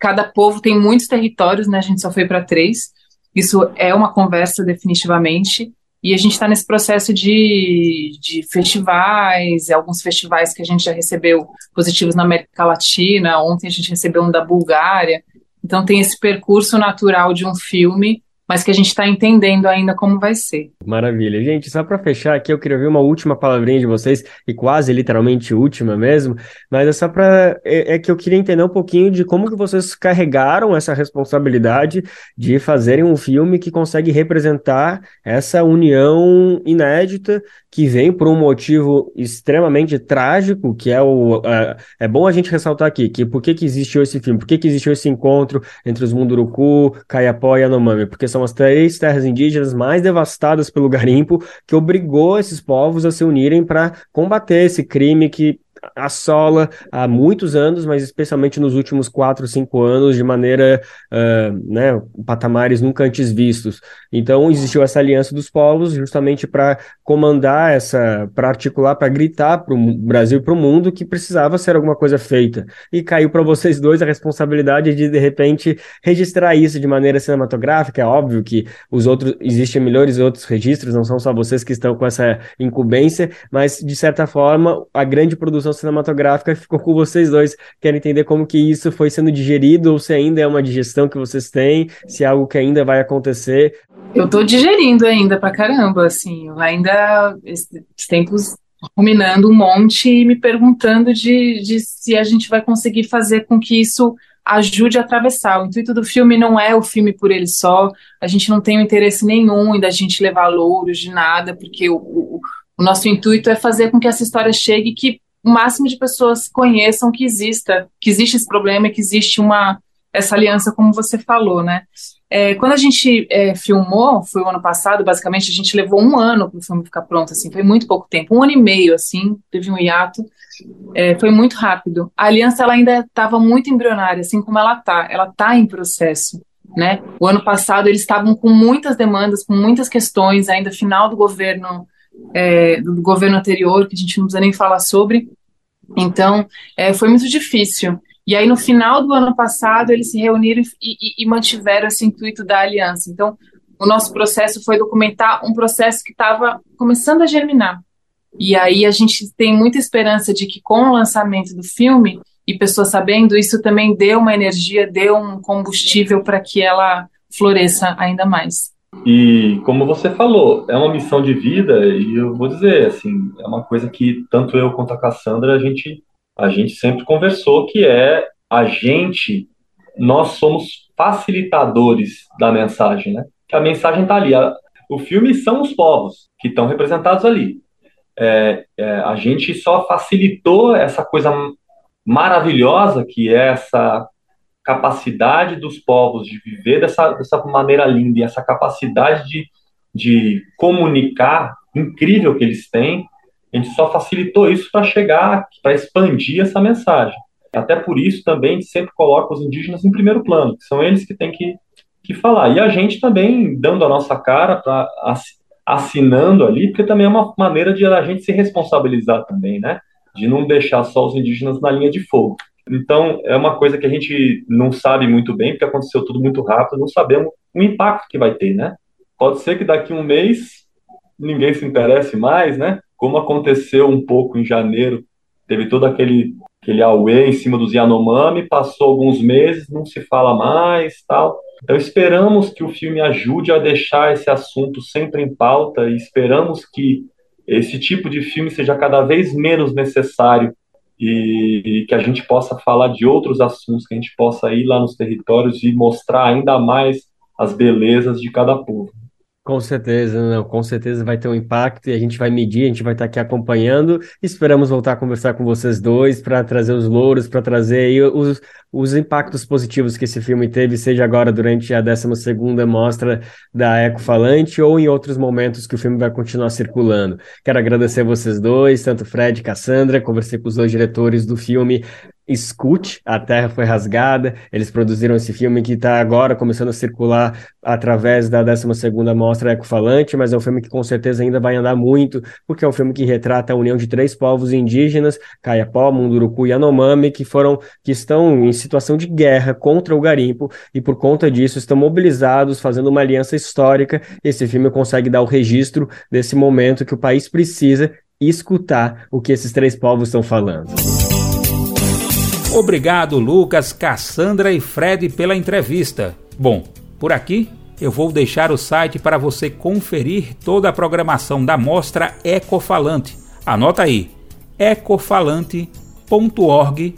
cada povo tem muitos territórios, né? A gente só foi para três. Isso é uma conversa definitivamente. E a gente está nesse processo de, de festivais, alguns festivais que a gente já recebeu positivos na América Latina, ontem a gente recebeu um da Bulgária. Então tem esse percurso natural de um filme mas que a gente está entendendo ainda como vai ser. Maravilha. Gente, só para fechar aqui, eu queria ouvir uma última palavrinha de vocês, e quase literalmente última mesmo, mas é só para. É, é, que eu queria entender um pouquinho de como que vocês carregaram essa responsabilidade de fazerem um filme que consegue representar essa união inédita que vem por um motivo extremamente trágico, que é o. É, é bom a gente ressaltar aqui que por que, que existiu esse filme, por que, que existiu esse encontro entre os Munduruku, Kayapó e Yanomami, porque são as três terras indígenas mais devastadas pelo garimpo que obrigou esses povos a se unirem para combater esse crime que assola há muitos anos, mas especialmente nos últimos quatro, cinco anos, de maneira, uh, né, patamares nunca antes vistos. Então, existiu essa aliança dos povos justamente para comandar essa, para articular, para gritar para o Brasil e para o mundo que precisava ser alguma coisa feita. E caiu para vocês dois a responsabilidade de, de repente, registrar isso de maneira cinematográfica. É óbvio que os outros, existem melhores outros registros, não são só vocês que estão com essa incumbência, mas, de certa forma, a grande produção produção cinematográfica ficou com vocês dois. Quero entender como que isso foi sendo digerido, ou se ainda é uma digestão que vocês têm, se é algo que ainda vai acontecer. Eu tô digerindo ainda pra caramba, assim, ainda, esses tempos ruminando um monte e me perguntando de, de se a gente vai conseguir fazer com que isso ajude a atravessar. O intuito do filme não é o filme por ele só, a gente não tem interesse nenhum em da gente levar louros de nada, porque o, o, o nosso intuito é fazer com que essa história chegue que o máximo de pessoas conheçam que exista, que existe esse problema que existe uma essa aliança, como você falou, né? É, quando a gente é, filmou, foi o ano passado, basicamente, a gente levou um ano para o filme ficar pronto, assim, foi muito pouco tempo, um ano e meio, assim, teve um hiato, é, foi muito rápido. A aliança, ela ainda estava muito embrionária, assim como ela está, ela está em processo, né? O ano passado, eles estavam com muitas demandas, com muitas questões, ainda final do governo é, do governo anterior, que a gente não precisa nem falar sobre. Então, é, foi muito difícil. E aí, no final do ano passado, eles se reuniram e, e, e, mantiveram esse intuito da aliança. Então, o nosso processo foi documentar um processo que estava começando a germinar. E aí, a gente tem muita esperança de que, com o lançamento do filme, e pessoas sabendo, isso também deu uma energia, deu um combustível para que ela floresça ainda mais. E como você falou, é uma missão de vida e eu vou dizer, assim, é uma coisa que tanto eu quanto a Cassandra a gente a gente sempre conversou que é a gente nós somos facilitadores da mensagem, né? Que a mensagem está ali. A, o filme são os povos que estão representados ali. É, é, a gente só facilitou essa coisa maravilhosa que é essa capacidade dos povos de viver dessa, dessa maneira linda e essa capacidade de, de comunicar incrível que eles têm, a gente só facilitou isso para chegar, para expandir essa mensagem. Até por isso também sempre coloca os indígenas em primeiro plano, que são eles que têm que, que falar. E a gente também dando a nossa cara, assinando ali, porque também é uma maneira de a gente se responsabilizar também, né? De não deixar só os indígenas na linha de fogo. Então, é uma coisa que a gente não sabe muito bem, porque aconteceu tudo muito rápido, não sabemos o impacto que vai ter, né? Pode ser que daqui a um mês ninguém se interesse mais, né? Como aconteceu um pouco em janeiro, teve todo aquele aquele auê em cima dos Yanomami, passou alguns meses, não se fala mais, tal. Então esperamos que o filme ajude a deixar esse assunto sempre em pauta e esperamos que esse tipo de filme seja cada vez menos necessário e, que a gente possa falar de outros assuntos, que a gente possa ir lá nos territórios e mostrar ainda mais as belezas de cada povo. Com certeza, não, com certeza vai ter um impacto e a gente vai medir, a gente vai estar aqui acompanhando. Esperamos voltar a conversar com vocês dois para trazer os louros, para trazer os, os impactos positivos que esse filme teve, seja agora durante a 12ª mostra da Eco Falante ou em outros momentos que o filme vai continuar circulando. Quero agradecer a vocês dois, tanto Fred e Cassandra, conversei com os dois diretores do filme Escute, A Terra Foi Rasgada. Eles produziram esse filme que está agora começando a circular através da 12ª Mostra Ecofalante, mas é um filme que com certeza ainda vai andar muito, porque é um filme que retrata a união de três povos indígenas, Caiapó, Munduruku e Yanomami, que foram que estão em situação de guerra contra o garimpo e por conta disso estão mobilizados, fazendo uma aliança histórica. Esse filme consegue dar o registro desse momento que o país precisa escutar o que esses três povos estão falando. Obrigado, Lucas, Cassandra e Fred, pela entrevista. Bom, por aqui eu vou deixar o site para você conferir toda a programação da mostra Ecofalante. Anota aí: ecofalante.org.br.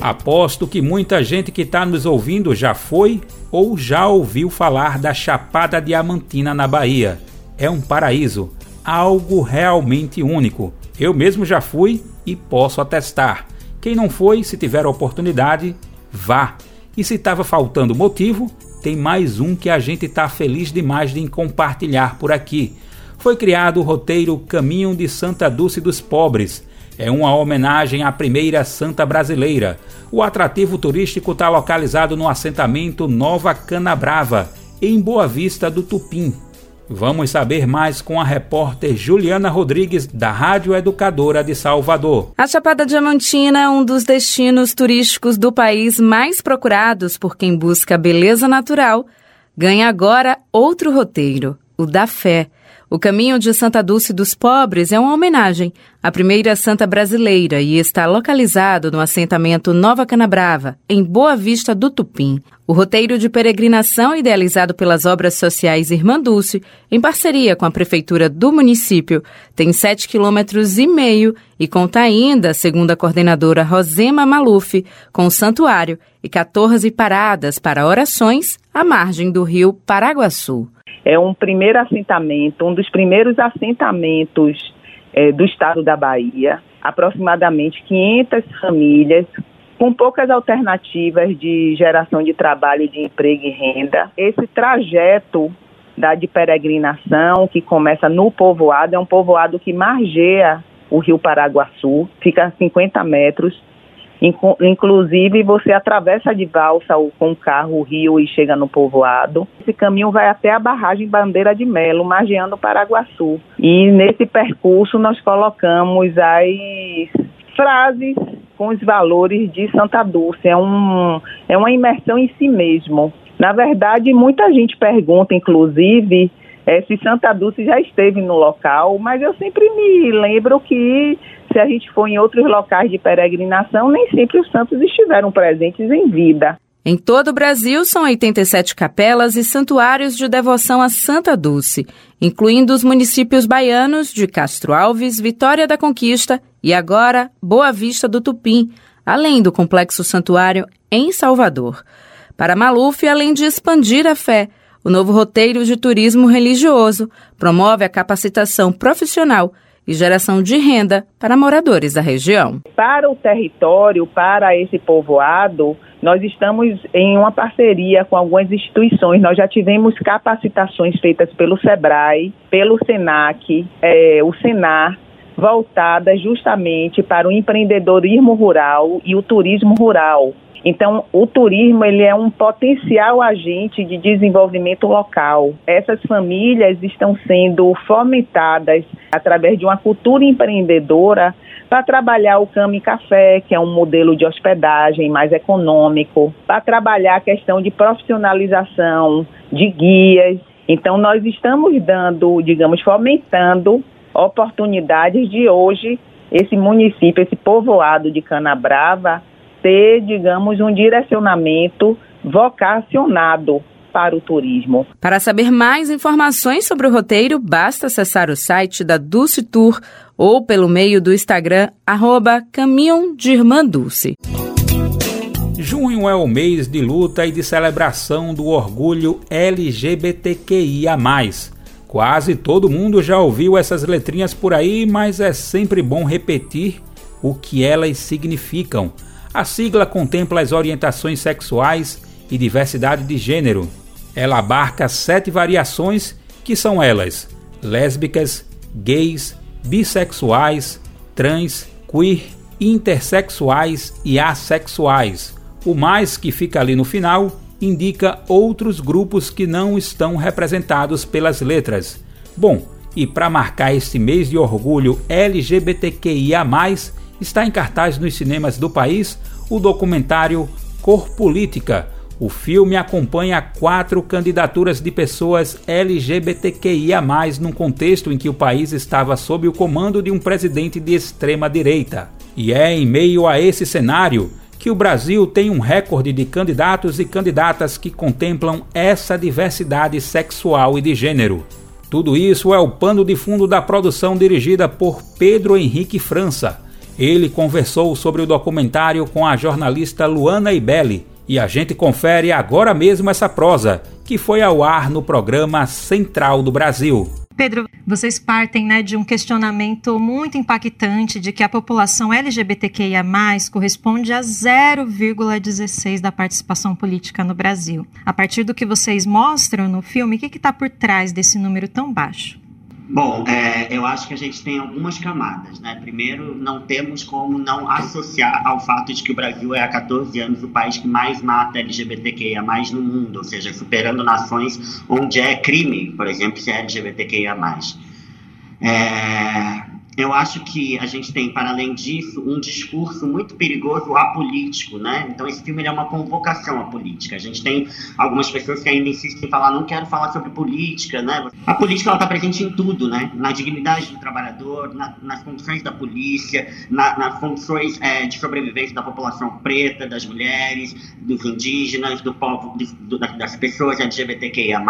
Aposto que muita gente que está nos ouvindo já foi ou já ouviu falar da Chapada Diamantina na Bahia. É um paraíso, algo realmente único. Eu mesmo já fui e posso atestar. Quem não foi, se tiver a oportunidade, vá. E se estava faltando motivo, tem mais um que a gente está feliz demais de compartilhar por aqui. Foi criado o roteiro Caminho de Santa Dulce dos Pobres. É uma homenagem à primeira santa brasileira. O atrativo turístico está localizado no assentamento Nova Canabrava, em Boa Vista do Tupim, Vamos saber mais com a repórter Juliana Rodrigues, da Rádio Educadora de Salvador. A Chapada Diamantina é um dos destinos turísticos do país mais procurados por quem busca beleza natural. Ganha agora outro roteiro, o da fé. O caminho de Santa Dulce dos Pobres é uma homenagem à primeira santa brasileira e está localizado no assentamento Nova Canabrava, em Boa Vista do Tupim. O roteiro de peregrinação idealizado pelas obras sociais Irmã Dulce, em parceria com a prefeitura do município, tem 7 quilômetros e conta ainda, segundo a coordenadora Rosema Maluf, com santuário e 14 paradas para orações à margem do rio Paraguaçu é um primeiro assentamento, um dos primeiros assentamentos é, do estado da Bahia, aproximadamente 500 famílias com poucas alternativas de geração de trabalho, de emprego e renda. Esse trajeto da de peregrinação que começa no povoado, é um povoado que margeia o rio Paraguaçu, fica a 50 metros Inclusive, você atravessa de balsa com o carro o rio e chega no povoado. Esse caminho vai até a barragem Bandeira de Melo, margeando Paraguaçu. E nesse percurso nós colocamos as frases com os valores de Santa Dulce. É, um, é uma imersão em si mesmo. Na verdade, muita gente pergunta, inclusive, é, se Santa Dulce já esteve no local, mas eu sempre me lembro que se a gente for em outros locais de peregrinação, nem sempre os santos estiveram presentes em vida. Em todo o Brasil, são 87 capelas e santuários de devoção a Santa Dulce, incluindo os municípios baianos de Castro Alves, Vitória da Conquista e agora Boa Vista do Tupim, além do complexo santuário em Salvador. Para Maluf, além de expandir a fé, o novo roteiro de turismo religioso promove a capacitação profissional e geração de renda para moradores da região. Para o território, para esse povoado, nós estamos em uma parceria com algumas instituições. Nós já tivemos capacitações feitas pelo SEBRAE, pelo SENAC, é, o SENAR, voltadas justamente para o empreendedorismo rural e o turismo rural. Então, o turismo ele é um potencial agente de desenvolvimento local. Essas famílias estão sendo fomentadas através de uma cultura empreendedora para trabalhar o Cama e Café, que é um modelo de hospedagem mais econômico, para trabalhar a questão de profissionalização de guias. Então, nós estamos dando, digamos, fomentando oportunidades de hoje esse município, esse povoado de Canabrava, ter, digamos, um direcionamento vocacionado para o turismo. Para saber mais informações sobre o roteiro, basta acessar o site da Dulce Tour ou pelo meio do Instagram, arroba Caminhão de Irmã Dulce. Junho é o mês de luta e de celebração do orgulho LGBTQIA+. Quase todo mundo já ouviu essas letrinhas por aí, mas é sempre bom repetir o que elas significam. A sigla contempla as orientações sexuais e diversidade de gênero, ela abarca sete variações que são elas: lésbicas, gays, bissexuais, trans, queer, intersexuais e assexuais. O mais que fica ali no final indica outros grupos que não estão representados pelas letras. Bom, e para marcar este mês de orgulho LGBTQIA, está em cartaz nos cinemas do país o documentário Cor Política o filme acompanha quatro candidaturas de pessoas LGBTQIA, num contexto em que o país estava sob o comando de um presidente de extrema direita. E é em meio a esse cenário que o Brasil tem um recorde de candidatos e candidatas que contemplam essa diversidade sexual e de gênero. Tudo isso é o pano de fundo da produção dirigida por Pedro Henrique França. Ele conversou sobre o documentário com a jornalista Luana Ibelli e a gente confere agora mesmo essa prosa, que foi ao ar no programa Central do Brasil. Pedro, vocês partem né, de um questionamento muito impactante de que a população LGBTQIA corresponde a 0,16% da participação política no Brasil. A partir do que vocês mostram no filme, o que está por trás desse número tão baixo? Bom, é, eu acho que a gente tem algumas camadas, né? Primeiro, não temos como não associar ao fato de que o Brasil é há 14 anos o país que mais mata LGBTQIA no mundo, ou seja, superando nações onde é crime, por exemplo, ser LGBTQIA+. É, eu acho que a gente tem, para além disso, um discurso muito perigoso apolítico, né? Então, esse filme é uma convocação à política. A gente tem algumas pessoas que ainda insistem em falar, não quero falar sobre política, né? A política, está presente em tudo, né? Na dignidade do trabalhador, na, nas condições da polícia, na, nas funções é, de sobrevivência da população preta, das mulheres, dos indígenas, do povo, do, das pessoas LGBTQIA+.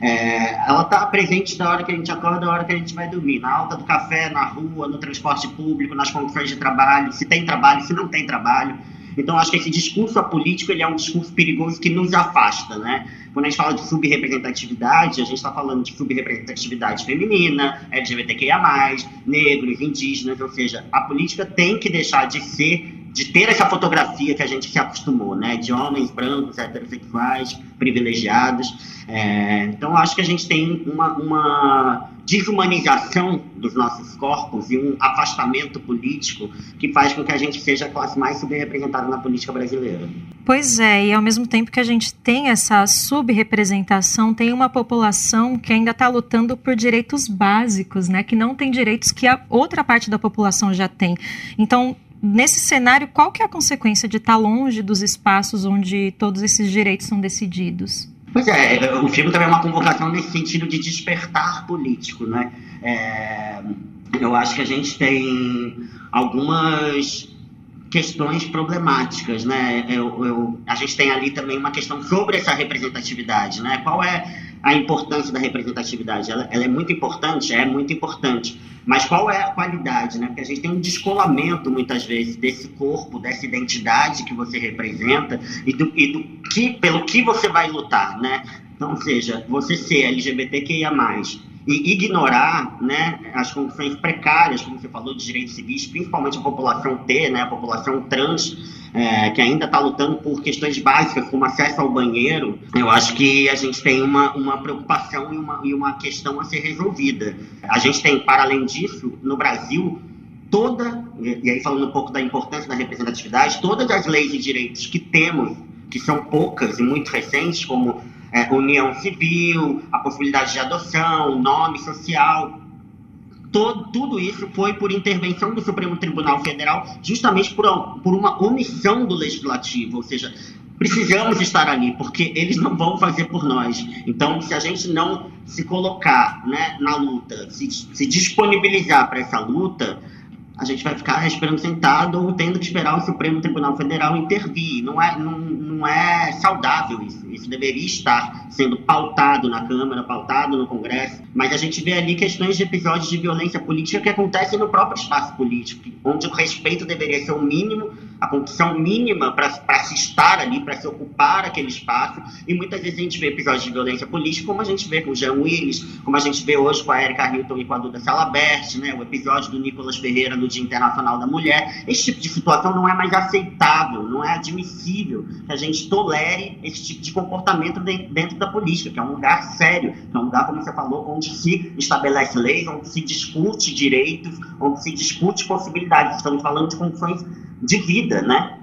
É, ela está presente da hora que a gente acorda, da hora que a gente vai dormir, na alta do café, na rua, no transporte público, nas condições de trabalho, se tem trabalho, se não tem trabalho. Então, acho que esse discurso apolítico ele é um discurso perigoso que nos afasta, né? Quando a gente fala de subrepresentatividade, a gente está falando de subrepresentatividade feminina, LGBTQIA+, negros, indígenas, ou seja, a política tem que deixar de ser de ter essa fotografia que a gente se acostumou, né? De homens brancos, heterossexuais, privilegiados. É, então, acho que a gente tem uma, uma desumanização dos nossos corpos e um afastamento político que faz com que a gente seja a classe mais subrepresentada na política brasileira. Pois é, e ao mesmo tempo que a gente tem essa subrepresentação, tem uma população que ainda está lutando por direitos básicos, né? Que não tem direitos que a outra parte da população já tem. Então, nesse cenário, qual que é a consequência de estar longe dos espaços onde todos esses direitos são decididos? Pois é, o filme também é uma convocação nesse sentido de despertar político, né? É, eu acho que a gente tem algumas questões problemáticas, né? Eu, eu, a gente tem ali também uma questão sobre essa representatividade, né? Qual é a importância da representatividade? Ela, ela, é muito importante? É muito importante. Mas qual é a qualidade, né? Porque a gente tem um descolamento, muitas vezes, desse corpo, dessa identidade que você representa e do, e do que, pelo que você vai lutar, né? Então, seja, você ser LGBTQIA+, e ignorar né, as condições precárias, como você falou, de direitos civis, principalmente a população T, né, a população trans, é, que ainda está lutando por questões básicas, como acesso ao banheiro, eu acho que a gente tem uma, uma preocupação e uma, e uma questão a ser resolvida. A gente tem, para além disso, no Brasil, toda, e aí falando um pouco da importância da representatividade, todas as leis e direitos que temos, que são poucas e muito recentes, como é, união civil, a possibilidade de adoção, nome social, todo, tudo isso foi por intervenção do Supremo Tribunal Federal, justamente por, por uma omissão do Legislativo, ou seja, precisamos estar ali, porque eles não vão fazer por nós. Então, se a gente não se colocar né, na luta, se, se disponibilizar para essa luta, a gente vai ficar esperando sentado ou tendo que esperar o Supremo Tribunal Federal intervir. Não é, não, não é saudável isso. Isso deveria estar sendo pautado na Câmara, pautado no Congresso, mas a gente vê ali questões de episódios de violência política que acontecem no próprio espaço político, onde o respeito deveria ser o mínimo, a condição mínima para se estar ali, para se ocupar aquele espaço, e muitas vezes a gente vê episódios de violência política, como a gente vê com o Jean Willis, como a gente vê hoje com a Erika Hilton e com a Duda Salabert, né, o episódio do Nicolas Ferreira no Dia Internacional da Mulher. Esse tipo de situação não é mais aceitável, não é admissível que a gente tolere esse tipo de comportamento dentro da política, que é um lugar sério, que é um lugar, como você falou, onde se estabelece leis, onde se discute direitos, onde se discute possibilidades. Estamos falando de condições de vida, né?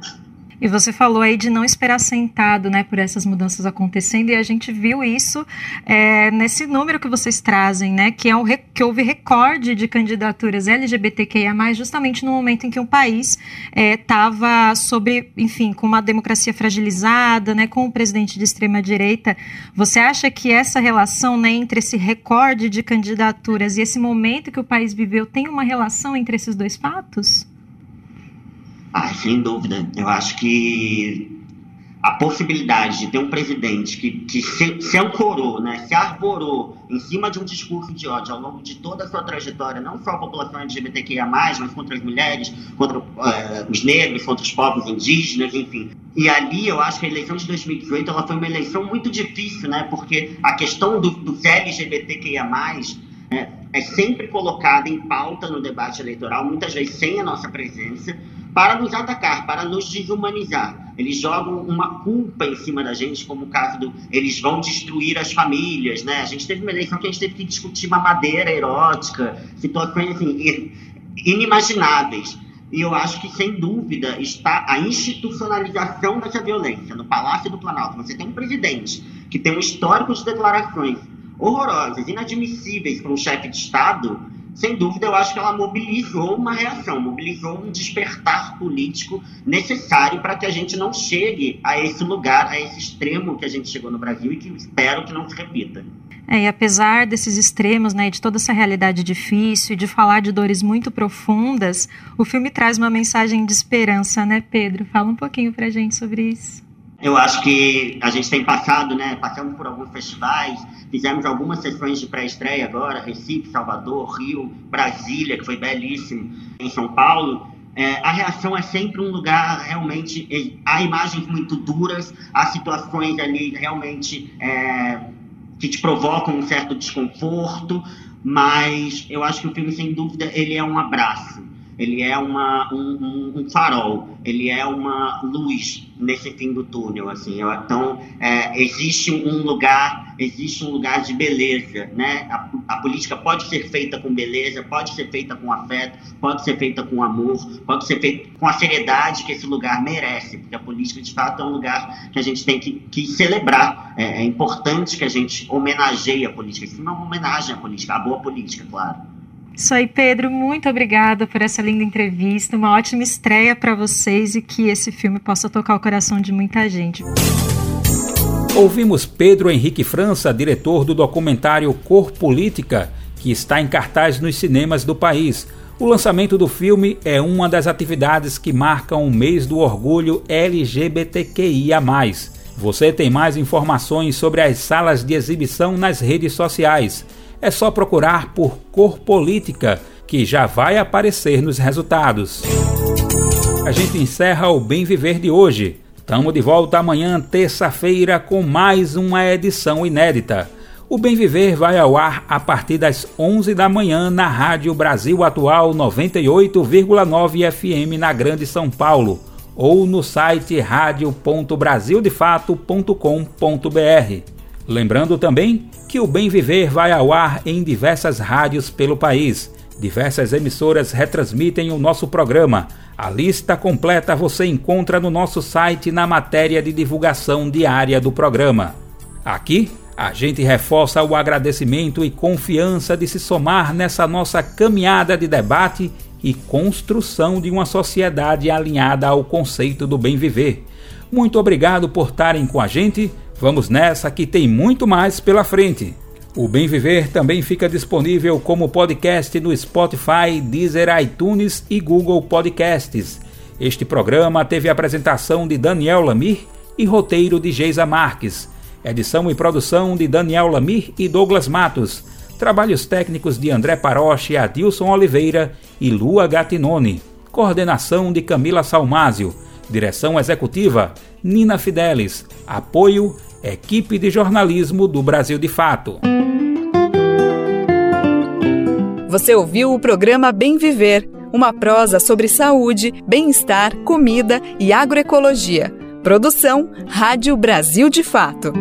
E você falou aí de não esperar sentado, né, por essas mudanças acontecendo, e a gente viu isso é, nesse número que vocês trazem, né, que, é um, que houve recorde de candidaturas LGBTQIA+, justamente no momento em que o país estava é, sobre, enfim, com uma democracia fragilizada, né, com o presidente de extrema-direita. Você acha que essa relação, né, entre esse recorde de candidaturas e esse momento que o país viveu tem uma relação entre esses dois fatos? Ah, sem dúvida. Eu acho que a possibilidade de ter um presidente que, que se, se, ancorou, né, se arvorou em cima de um discurso de ódio ao longo de toda a sua trajetória, não só a população LGBTQIA+, mas contra as mulheres, contra uh, os negros, contra os povos indígenas, enfim. E ali eu acho que a eleição de 2018 ela foi uma eleição muito difícil, né, porque a questão do, dos LGBTQIA+, né, é sempre colocada em pauta no debate eleitoral, muitas vezes sem a nossa presença, para nos atacar, para nos desumanizar. Eles jogam uma culpa em cima da gente, como o caso do eles vão destruir as famílias, né? A gente teve uma eleição que a gente teve que discutir mamadeira erótica, situações assim, inimagináveis. E eu acho que, sem dúvida, está a institucionalização dessa violência no Palácio do Planalto. Você tem um presidente que tem um histórico de declarações horrorosas, inadmissíveis para um chefe de Estado, sem dúvida, eu acho que ela mobilizou uma reação, mobilizou um despertar político necessário para que a gente não chegue a esse lugar, a esse extremo que a gente chegou no Brasil e que espero que não se repita. É, e apesar desses extremos, né, de toda essa realidade difícil, de falar de dores muito profundas, o filme traz uma mensagem de esperança, né, Pedro? Fala um pouquinho para a gente sobre isso. Eu acho que a gente tem passado, né? Passamos por alguns festivais, fizemos algumas sessões de pré-estreia agora, Recife, Salvador, Rio, Brasília, que foi belíssimo, em São Paulo. É, a reação é sempre um lugar realmente. Há imagens muito duras, há situações ali realmente é, que te provocam um certo desconforto, mas eu acho que o filme, sem dúvida, ele é um abraço ele é uma, um, um, farol, ele é uma luz nesse fim do túnel, assim. Então, é, existe um lugar, existe um lugar de beleza, né? A, a, política pode ser feita com beleza, pode ser feita com afeto, pode ser feita com amor, pode ser feita com a seriedade que esse lugar merece, porque a política, de fato, é um lugar que a gente tem que, que celebrar. É, é importante que a gente homenageie a política. Isso não é uma homenagem à política, à boa política, claro. Isso aí, Pedro. Muito obrigada por essa linda entrevista. Uma ótima estreia para vocês e que esse filme possa tocar o coração de muita gente. Ouvimos Pedro Henrique França, diretor do documentário Cor Política, que está em cartaz nos cinemas do país. O lançamento do filme é uma das atividades que marcam o mês do orgulho LGBTQIA. Você tem mais informações sobre as salas de exibição nas redes sociais é só procurar por Cor Política, que já vai aparecer nos resultados. A gente encerra o Bem Viver de hoje. Estamos de volta amanhã, terça-feira, com mais uma edição inédita. O Bem Viver vai ao ar a partir das 11 da manhã na Rádio Brasil Atual 98,9 FM na Grande São Paulo ou no site radio.brasildefato.com.br. Lembrando também que o Bem Viver vai ao ar em diversas rádios pelo país. Diversas emissoras retransmitem o nosso programa. A lista completa você encontra no nosso site na matéria de divulgação diária do programa. Aqui, A gente reforça o agradecimento e confiança de se somar nessa nossa caminhada de debate e construção de uma sociedade alinhada ao conceito do bem viver. Muito obrigado por estarem com a gente. Vamos nessa que tem muito mais pela frente. O Bem Viver também fica disponível como podcast no Spotify, Deezer, iTunes e Google Podcasts. Este programa teve apresentação de Daniel Lamir e roteiro de Geisa Marques. Edição e produção de Daniel Lamir e Douglas Matos. Trabalhos técnicos de André Paroche, Adilson Oliveira e Lua Gatinone. Coordenação de Camila Salmásio. Direção executiva Nina Fidelis. Apoio Equipe de Jornalismo do Brasil de Fato. Você ouviu o programa Bem Viver, uma prosa sobre saúde, bem-estar, comida e agroecologia. Produção Rádio Brasil de Fato.